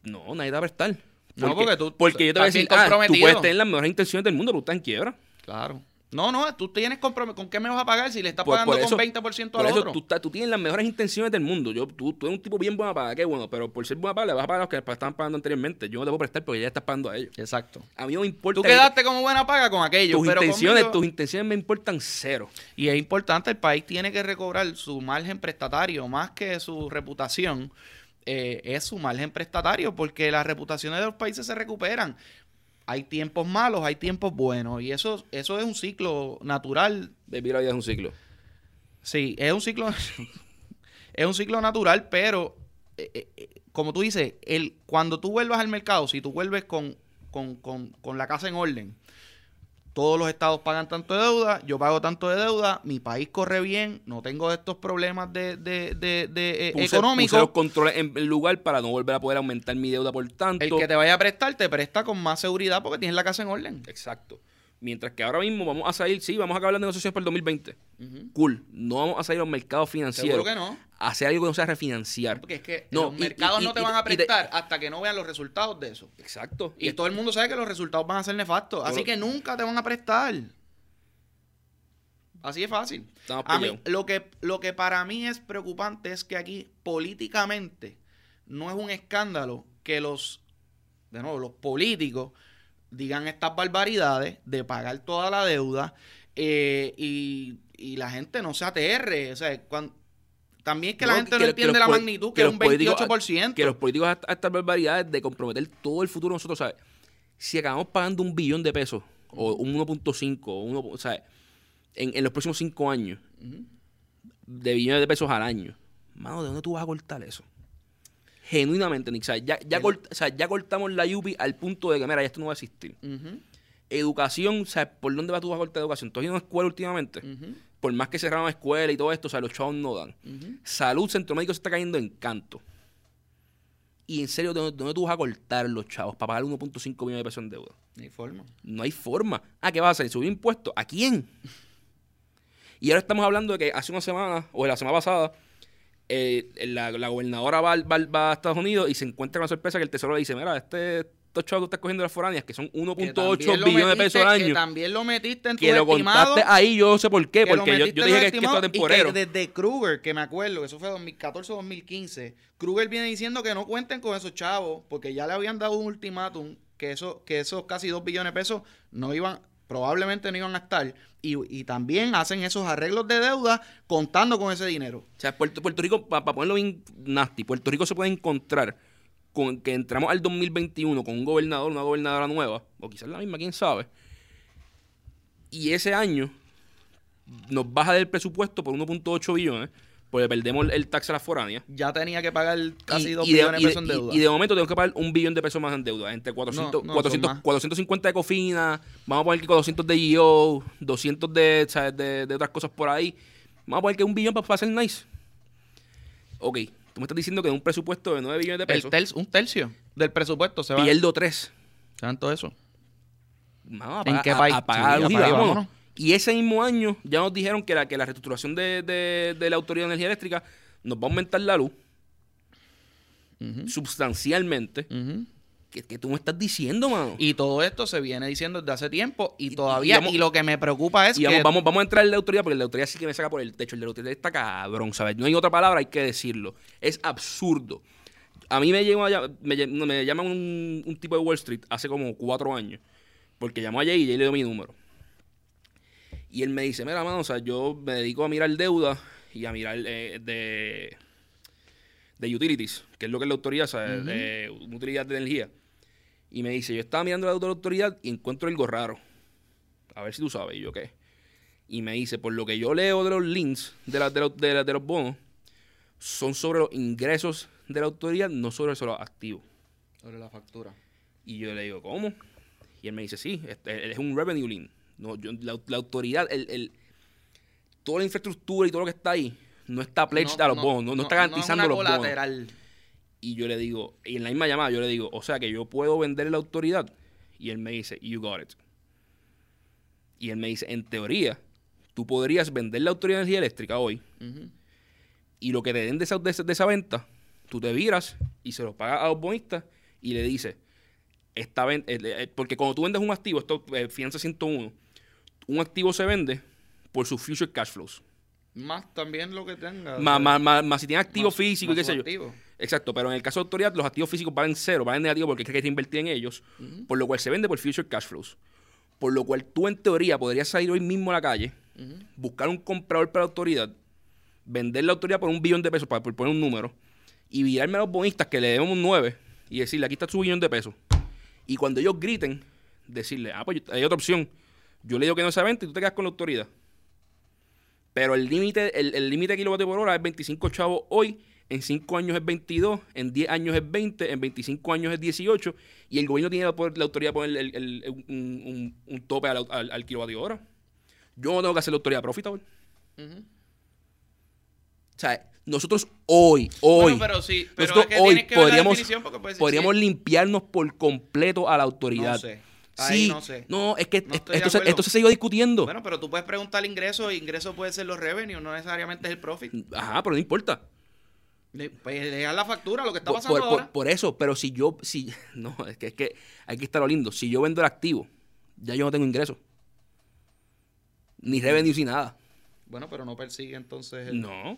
No, nadie te va a prestar. No, porque tú porque yo te voy a decir, ah, tú puedes tener las mejores intenciones del mundo, pero tú estás en quiebra. Claro. No, no, tú tienes compromiso. ¿Con qué me vas a pagar si le estás Por- pagando por eso- con 20% Por al eso otro? tú, tú tienes las mejores intenciones del mundo. Yo, tú, tú eres un tipo bien buena paga, qué bueno, pero por ser buena paga le vas a pagar a los que estaban pagando anteriormente. Yo no te puedo prestar porque ya estás pagando a ellos. Exacto. A mí no me importa. Tú quedaste como buena paga con aquello. tus pero intenciones, conmigo- tus intenciones me importan cero. Y es importante, el país tiene que recobrar su margen prestatario, más que su reputación, eh, es su margen prestatario, porque las reputaciones de los países se recuperan. Hay tiempos malos, hay tiempos buenos, y eso, eso es un ciclo natural. Vivir la vida es un ciclo. Sí, es un ciclo, es un ciclo natural, pero eh, eh, eh, como tú dices, el, cuando tú vuelvas al mercado, si tú vuelves con, con, con, con la casa en orden, todos los estados pagan tanto de deuda, yo pago tanto de deuda, mi país corre bien, no tengo estos problemas de, de, de, de, eh, Puse- económicos. puse los controles en en lugar para no volver a poder aumentar mi deuda por tanto. El que te vaya a prestar te presta con más seguridad porque tienes la casa en orden. Exacto. Mientras que ahora mismo vamos a salir, sí, vamos a acabar las negociaciones para el 2020. Cool. No vamos a salir a los mercados financieros. Seguro que no. a hacer algo que no sea refinanciar. Porque es que No, los y- mercados y- no te y- van a te- prestar hasta que no vean los resultados de eso. Exacto. Y todo el mundo sabe que los resultados van a ser nefastos. Así que nunca te van a prestar. Así es fácil. Estamos A mí, lo, que, lo que para mí es preocupante es que aquí políticamente no es un escándalo que los, de nuevo, los políticos digan estas barbaridades de pagar toda la deuda eh, y, y la gente no se aterre. O sea, cuan- también es que la gente no que- entiende los la magnitud, que, que es un políticos- 28%. Que los políticos a, estas barbaridades de comprometer todo el futuro nosotros, ¿sabes? Si acabamos pagando un billón de pesos, o un 1.5, o uno, sea, en, en los próximos cinco años, de billones de pesos al año, mano, ¿de dónde tú vas a cortar eso? Genuinamente, Nick, ¿sabes? Ya, ya, El- cort- o sea, ya cortamos la Yupi al punto de que, mira, ya esto no va a existir. Educación, ¿sabes? ¿Por dónde vas tú a cortar educación? ¿Tú has ido a una escuela últimamente? Por más que cerraron la escuela y todo esto, o sea, los chavos no dan. Salud, centro médico se está cayendo en canto. Y en serio, ¿de dónde, de dónde tú vas a cortar los chavos para pagar 1.5 millones de pesos en deuda? No hay forma. No hay forma. Ah, ¿qué vas a hacer? ¿Subir impuestos? ¿A quién? Y ahora estamos hablando de que hace una semana, o la semana pasada, eh, la, la gobernadora va, va a Estados Unidos y se encuentra con la sorpresa que el tesoro le dice, mira, este, estos chavos que estás cogiendo las foráneas, que son Que 1.8 también lo billones de pesos al Que año, también lo metiste en tu que lo estimado. contaste ahí, yo no sé por qué, que porque yo, yo dije que, es que esto es y temporero. que desde Kruger, que me acuerdo, que eso fue 2014 o 2015, Kruger viene diciendo que no cuenten con esos chavos, porque ya le habían dado un ultimátum que, eso, que esos casi 2 billones de pesos no iban, probablemente no iban a estar. Y, y también hacen esos arreglos de deuda contando con ese dinero. O sea, Puerto, Puerto Rico, para ponerlo bien nasty, Puerto Rico se puede encontrar con que entramos al 2021 con un gobernador, una gobernadora nueva, o quizás la misma, quién sabe. Y ese año nos baja del presupuesto por 1.8 billones, porque perdemos el, tax a las foráneas. Ya tenía que pagar casi Y- 2 y de- billones de de- pesos en deuda. Y, de momento tengo que pagar un billón de pesos más en deuda. Entre 400, No, no, 400 son más. 450 de cofina, vamos a poner que 200 de GO, 200 de, ¿sabes? de, de otras cosas por ahí. Vamos a poner que un billón para, para hacer nice. Ok, tú me estás diciendo que en un presupuesto de 9 billones de El pesos, tercio- un tercio del presupuesto se va. pierdo 3. ¿Tanto eso? Vamos ¿En a, qué a- país? a pagar Sí, luz y ese mismo año ya nos dijeron que la, que la reestructuración de, de- de la Autoridad de Energía Eléctrica nos va a aumentar la luz Ujú, sustancialmente. ujú. ¿Qué, qué tú me estás diciendo, mano? Y todo esto se viene diciendo desde hace tiempo y Y- todavía. y vamos- y lo que me preocupa es Y que. vamos, vamos, vamos a entrar en la autoridad porque la autoridad sí que me saca por el techo. El de la autoridad está cabrón, ¿sabes? No hay otra palabra, hay que decirlo. Es absurdo. A mí me, llegó me, ll- me llama un, un tipo de Wall Street hace como cuatro años. Porque llamó a Jay y Jay le dio mi número. Y él me dice, mira, mano, o sea, yo me dedico a mirar deuda y a mirar eh, de, de utilities, que es lo que es la autoridad, ¿sabes? Ujú. De una utilidad de energía. Y me dice, yo estaba mirando la deuda de la autoridad y encuentro algo raro. A ver si tú sabes. Y yo, ¿qué? Y me dice, por lo que yo leo de los links de, la- de, de la- de los bonos, son sobre los ingresos de la autoridad, no sobre los activos. Sobre la factura. Y yo le digo, ¿cómo? Y él me dice, sí, este, es un revenue link. No, yo- la, la autoridad, el, el- toda la infraestructura y todo lo que está ahí, no está pledged a los bonos, no, no está garantizando es los bonos. Y yo le digo, y en la misma llamada yo le digo, o sea que yo puedo vender la autoridad. Y él me dice, you got it. Y él me dice, en teoría, tú podrías vender la autoridad de energía eléctrica hoy y lo que te den de esa, de esa- de esa venta, tú te viras y se lo pagas a los bonistas y le dices, esta eh, eh, porque cuando tú vendes un activo, esto, eh, Finanza 101, un activo se vende por sus future cash flows. Más también lo que tenga. Más, más, más, más si tiene activo Más- físico y qué sé yo. activo. Exacto, pero en el caso de autoridad, los activos físicos valen cero, valen negativo porque hay que invertir en ellos, por lo cual se vende por future cash flows. Por lo cual tú, en teoría, podrías salir hoy mismo a la calle, buscar un comprador para la autoridad, vender la autoridad por un billón de pesos, para por poner un número, y virarme a los bonistas que le debemos un 9 y decirle, aquí está su billón de pesos. Y cuando ellos griten, decirle, ah, pues hay otra opción. Yo le digo que no se vende y tú te quedas con la autoridad. Pero el límite el, el de kilovatio por hora es 25 chavos hoy, en 5 años es 22, en 10 años es 20, en 25 años es 18, y el gobierno tiene la, la autoridad de poner el- el- el- un, un- un tope al, al, al kilovatio hora. Yo no tengo que hacer la autoridad profitable. O sea, nosotros hoy, hoy, Bueno, pero sí, pero nosotros es que hoy que ver la podríamos, podríamos sí. limpiarnos por completo a la autoridad. No sé. Ahí Sí, no sé. no, es que No esto, esto esto se siguió discutiendo. Bueno, pero tú puedes preguntar ingresos, y ingresos puede ser los revenues, no necesariamente es el profit. Ajá, pero no importa. Le- Pues dejar la factura, lo que está pasando por- por- ahora. por eso, pero si yo, si, no, es que, es que hay que estar lo lindo. Si yo vendo el activo, ya yo no tengo ingresos. Ni revenue ni nada. Bueno, pero no persigue entonces. el- No.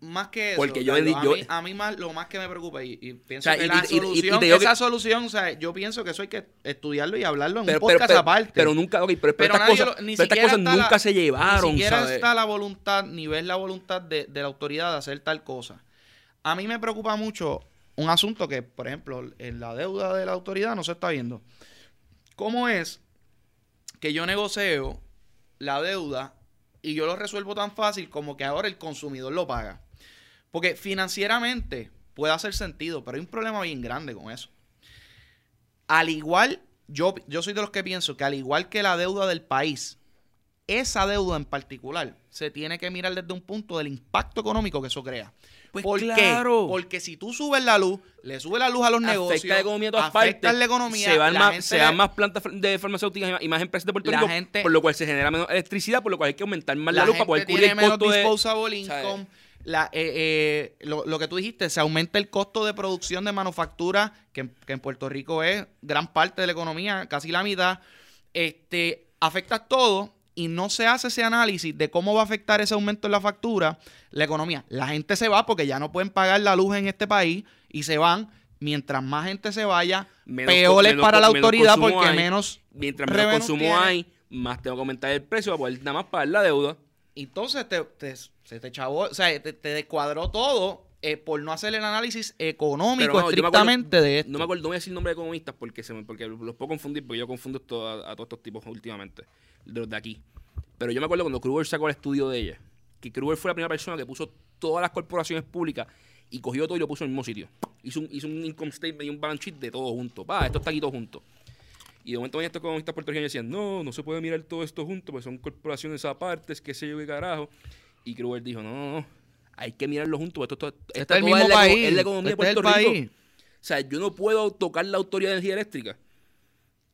Más que eso, Porque yo Carlos, a, mí, a mí más, lo más que me preocupa y, y pienso O sea, que y- la y- solución, esa que- solución, o sea, yo pienso que eso hay que estudiarlo y hablarlo en Pero, un pero, podcast pero- aparte. pero nunca, ok, pero, estas cosas, lo- estas cosas nunca la- se llevaron, Ni siquiera ¿sabes? está la voluntad, ni ves la voluntad de, de la autoridad de hacer tal cosa. A mí me preocupa mucho un asunto que, por ejemplo, en la deuda de la autoridad no se está viendo. ¿Cómo es que yo negocio la deuda y yo lo resuelvo tan fácil como que ahora el consumidor lo paga? Porque financieramente puede hacer sentido, pero hay un problema bien grande con eso. Al igual, yo, yo soy de los que pienso que al igual que la deuda del país, esa deuda en particular se tiene que mirar desde un punto del impacto económico que eso crea. Pues ¿Por qué? claro. Porque si tú subes la luz, le subes la luz a los negocios, afecta la economía de todas afectas partes. la economía, se van, la más, se dan más plantas de farmacéuticas y más, empresas de Puerto La Rico, gente- por lo cual se genera menos electricidad, por lo cual hay que aumentar más la, la luz para poder cubrir el menos costo de... disposable ¿sabes? income. La, eh, eh, lo, lo que tú dijiste, se aumenta el costo de producción de manufactura, que, en- que en Puerto Rico es gran parte de la economía, casi la mitad. Este, afecta todo y no se hace ese análisis de cómo va a afectar ese aumento en la factura la economía. La gente se va porque ya no pueden pagar la luz en este país y se van. Mientras más gente se vaya, Menos peor es para la autoridad porque hay. menos Mientras menos consumo tiene. hay, más tengo que aumentar el precio para poder nada más pagar la deuda. Entonces te, te- se te chavó, o sea, te, te descuadró todo eh, por no hacer el análisis económico no, acuerdo- estrictamente de esto. No me acuerdo, no voy a decir nombre de economistas porque, se me, porque los puedo confundir, porque yo confundo esto a, a todos estos tipos últimamente, de los de aquí. Pero yo me acuerdo cuando Kruger sacó el estudio de ella, que Kruger fue la primera persona que puso todas las corporaciones públicas y cogió todo y lo puso en el mismo sitio. Hizo un, hizo un income statement y un balance sheet de todo junto. Pa, esto está aquí todo junto. Y de momento estos economistas puertorriqueños y decían, no, no se puede mirar todo esto junto, porque son corporaciones aparte, qué sé yo qué carajo. Y Kruger dijo, no, no, no, hay que mirarlo junto, porque esto, esto este está es el mismo la, país. en la economía este de es el Puerto Rico. país. O sea, yo no puedo tocar la autoridad de energía eléctrica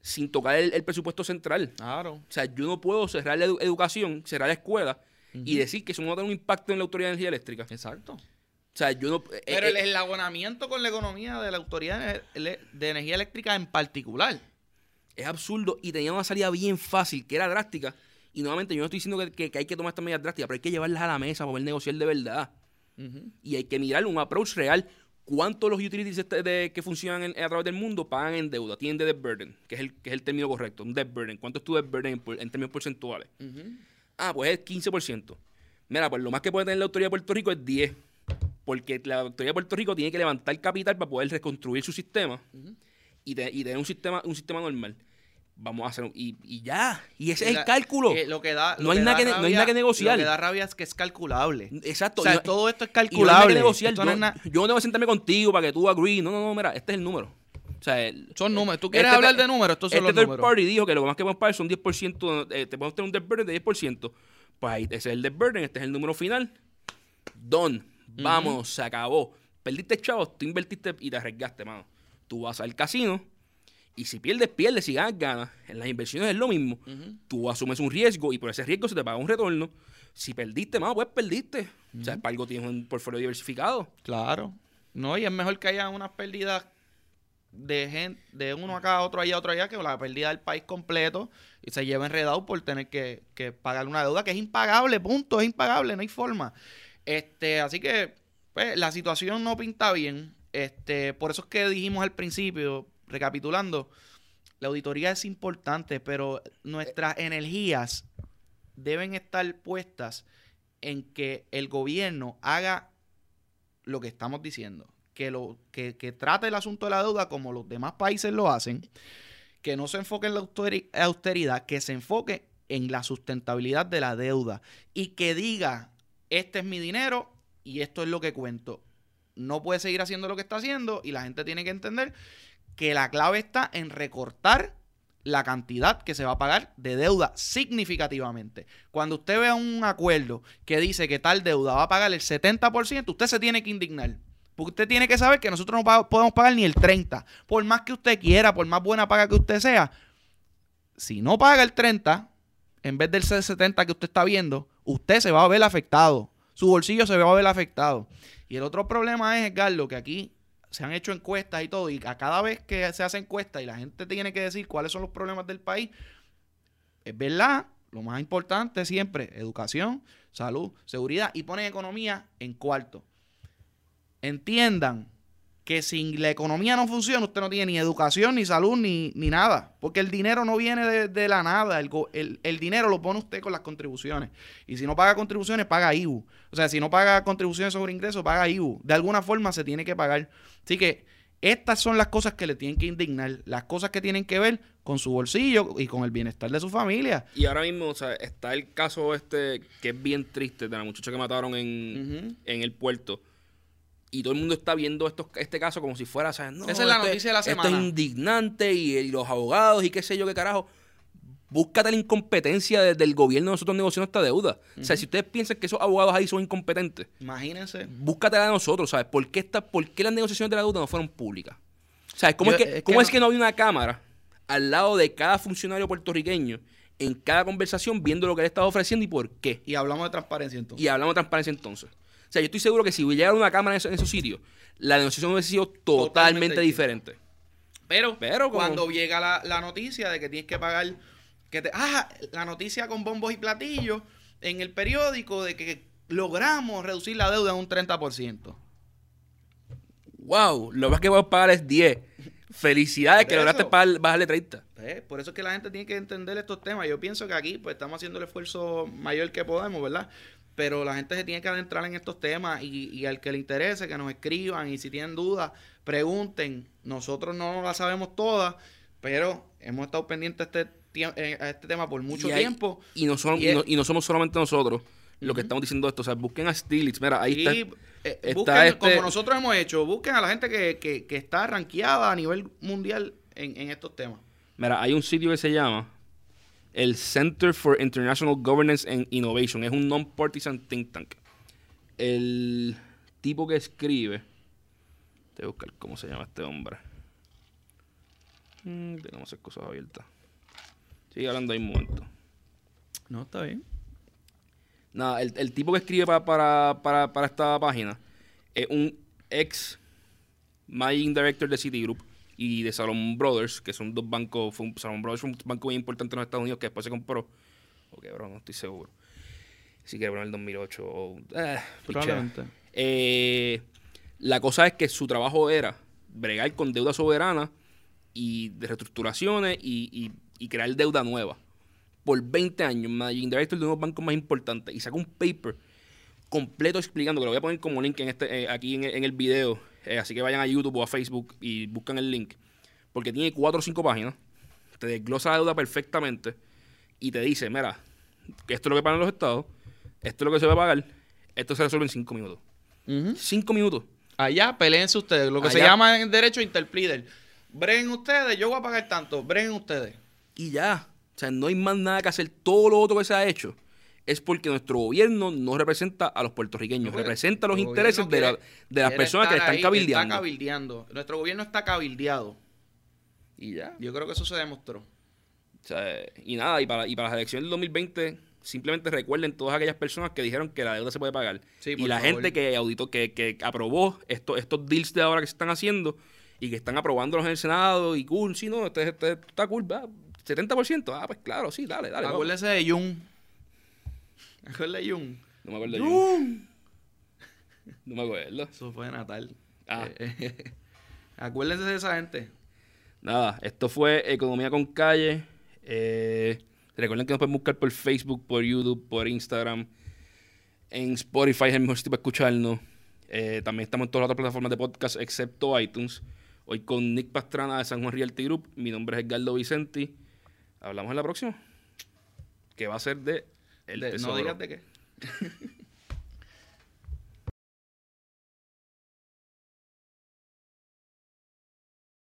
sin tocar el, el presupuesto central. Claro. O sea, yo no puedo cerrar la edu- educación, cerrar la escuela y decir que eso no va a tener un impacto en la autoridad de energía eléctrica. Exacto. O sea, yo no... eh, Pero eh, el eslabonamiento con la economía de la autoridad de energía eléctrica en particular. es absurdo y tenía una salida bien fácil, que era drástica. Y nuevamente, yo no estoy diciendo que, que- que hay que tomar estas medidas drásticas, pero hay que llevarlas a la mesa para poder negociar de verdad. Y hay que mirar un approach real. ¿Cuántos los utilities este- de- que funcionan en- a través del mundo pagan en deuda? Tienen de debt burden, que es el, que es el término correcto, un debt burden. ¿Cuánto es tu debt burden en, términos porcentuales? Ah, pues es 15%. Mira, pues lo más que puede tener la autoridad de Puerto Rico es 10. Porque la autoridad de Puerto Rico tiene que levantar capital para poder reconstruir su sistema y, te- y tener un sistema, un sistema normal. Vamos a hacer y, y ya. Y ese es La- el cálculo. eh, lo que da, No lo hay que nada da que ne- no hay nada que negociar. Lo que da rabia es que es calculable. Exacto. O sea, y no- todo esto es y no calculable. negociar. No Yo, es na- yo no tengo que sentarme contigo para que tú agree. No, no, no, mira, este es el número. O sea, el- Son números. ¿Tú quieres este hablar de números? Estos son este los third números. party dijo que lo más que vamos a pagar son 10%, eh, te podemos tener un debt burden de 10%. Pues ahí, ese es el debt burden, este es el número final. Done. Vamos, se acabó. Perdiste chavos, tú invertiste y te arriesgaste, mano. Tú vas al casino y si pierdes, pierdes, si ganas, ganas. En las inversiones es lo mismo. Tú asumes un riesgo y por ese riesgo se te paga un retorno. Si perdiste, mano, pues perdiste. O sea, para algo tienes un portfolio diversificado. Claro. No, y es mejor que haya unas pérdidas de gente, de uno acá, otro allá, otro allá, que la pérdida del país completo y se lleva enredado por tener que, que pagar una deuda que es impagable, punto, es impagable, no hay forma. Este, así que pues, la situación no pinta bien. Este, por eso es que dijimos al principio, recapitulando, la auditoría es importante, pero nuestras energías deben estar puestas en que el gobierno haga lo que estamos diciendo, que, lo, que, trate el asunto de la deuda como los demás países lo hacen, que no se enfoque en la austeridad, que se enfoque en la sustentabilidad de la deuda y que diga, este es mi dinero y esto es lo que cuento. No puede seguir haciendo lo que está haciendo y la gente tiene que entender que la clave está en recortar la cantidad que se va a pagar de deuda significativamente. Cuando usted vea un acuerdo que dice que tal deuda va a pagar el 70%, usted se tiene que indignar. Porque usted tiene que saber que nosotros no podemos pagar ni el 30%. Por más que usted quiera, por más buena paga que usted sea, si no paga el 30%, en vez del 70% que usted está viendo, usted se va a ver afectado. Su bolsillo se va a ver afectado. Y el otro problema es, Edgardo, que aquí se han hecho encuestas y todo, y a cada vez que se hace encuesta y la gente tiene que decir cuáles son los problemas del país, es verdad, lo más importante siempre, educación, salud, seguridad, y ponen economía en cuarto. Entiendan que sin la economía no funciona, usted no tiene ni educación, ni salud, ni, ni nada. Porque el dinero no viene de, la nada. El, el, dinero lo pone usted con las contribuciones. Y si no paga contribuciones, paga IBU. O sea, si no paga contribuciones sobre ingresos, paga IBU. De alguna forma se tiene que pagar. Así que estas son las cosas que le tienen que indignar. Las cosas que tienen que ver con su bolsillo y con el bienestar de su familia. Y ahora mismo, o sea, está el caso este que es bien triste de la muchacha que mataron en, en el puerto y todo el mundo está viendo esto, este caso como si fuera, ¿sabes? No, Esa es la este noticia de la semana. Esto es indignante y, los abogados y qué sé yo qué carajo. Búscate la incompetencia del gobierno de nosotros negociando esta deuda. O sea, si ustedes piensan que esos abogados ahí son incompetentes, imagínense. Búscatela de nosotros, ¿sabes? ¿Por qué, esta, ¿Por qué las negociaciones de la deuda no fueron públicas? ¿Sabes? ¿Cómo, es, que, ¿cómo es que no había una cámara al lado de cada funcionario puertorriqueño en cada conversación viendo lo que le estaba ofreciendo y por qué? Y hablamos de transparencia entonces. Y hablamos de transparencia entonces. O sea, yo estoy seguro que si hubiera una cámara en, esos, sitios, la negociación hubiese sido totalmente, diferente. Pero, Pero cuando llega la, noticia de que tienes que pagar, que te, ah, la noticia con bombos y platillos en el periódico de que logramos reducir la deuda en un 30%. Wow, lo más que voy a pagar es 10. Felicidades que lograste bajarle 30. Pues, por eso es que la gente tiene que entender estos temas. Yo pienso que aquí pues estamos haciendo el esfuerzo mayor que podemos, ¿verdad? Pero la gente se tiene que adentrar en estos temas y, al que le interese, que nos escriban y si tienen dudas, pregunten. Nosotros no las sabemos todas, pero hemos estado pendientes a este, eh, a este tema por mucho tiempo. Y no, y, no, somos solamente nosotros lo que estamos diciendo esto. O sea, busquen a Stilitz. Mira, ahí está. Eh, busquen, este como nosotros hemos hecho, busquen a la gente que, que, está rankeada a nivel mundial en, en estos temas. Mira, hay un sitio que se llama el Center for International Governance and Innovation. Es un non-partisan think tank. El tipo que escribe. Te voy a buscar cómo se llama este hombre. Mm, tenemos cosas abiertas. Sigue hablando ahí un momento. No, está bien. Nada, el, tipo que escribe para, para esta página es un ex managing director de Citigroup y de Salomon Brothers, que son dos bancos, fue Salomon Brothers fue un banco muy importante en los Estados Unidos que después se compró. Ok, bro, no estoy seguro. Si quiere poner el 2008 o... Eh, Probablemente. Eh, la cosa es que su trabajo era bregar con deuda soberana y de reestructuraciones y, y, crear deuda nueva. Por 20 años, managing director de uno de los bancos más importantes. Y sacó un paper completo explicando, que lo voy a poner como link en este, eh, aquí en, en, el video, eh, así que vayan a YouTube o a Facebook y buscan el link. Porque tiene cuatro o cinco páginas. Te desglosa la deuda perfectamente. Y te dice, mira, esto es lo que pagan los estados. Esto es lo que se va a pagar. Esto se resuelve en cinco minutos. Cinco minutos. Allá peleense ustedes. Lo que se llama en derecho interpleader. Breguen ustedes, yo voy a pagar tanto. Breguen ustedes. Y ya. O sea, no hay más nada que hacer. Todo lo otro que se ha hecho es porque nuestro gobierno no representa a los puertorriqueños, representa los intereses de, las personas que están cabildeando. Está cabildeando. Nuestro gobierno está cabildeado. Y ya. Yo creo que eso se demostró. y nada, y para, y para las elecciones del 2020, simplemente recuerden todas aquellas personas que dijeron que la deuda se puede pagar. y la gente que auditó, que, que aprobó estos, estos deals de ahora que se están haciendo, y que están aprobándolos en el Senado y cool, sí, no, este, este está cool, va, 70%, ah, pues claro, sí, dale, dale. Acuérdese de Jung. Acuérdese de Jung. No me acuerdo yo. Jung. No me acuerdo. Eso fue de Natal. Ah. Eh, Acuérdense de esa gente. Nada, esto fue Economía con Calle. Eh, recuerden que nos pueden buscar por Facebook, por YouTube, por Instagram. En Spotify es el mejor sitio para escucharnos. Eh, también estamos en todas las otras plataformas de podcast excepto iTunes. Hoy con Nick Pastrana de San Juan Realty Group. Mi nombre es Edgardo Vicenti. Hablamos en la próxima. Que va a ser de El De- no digas de qué.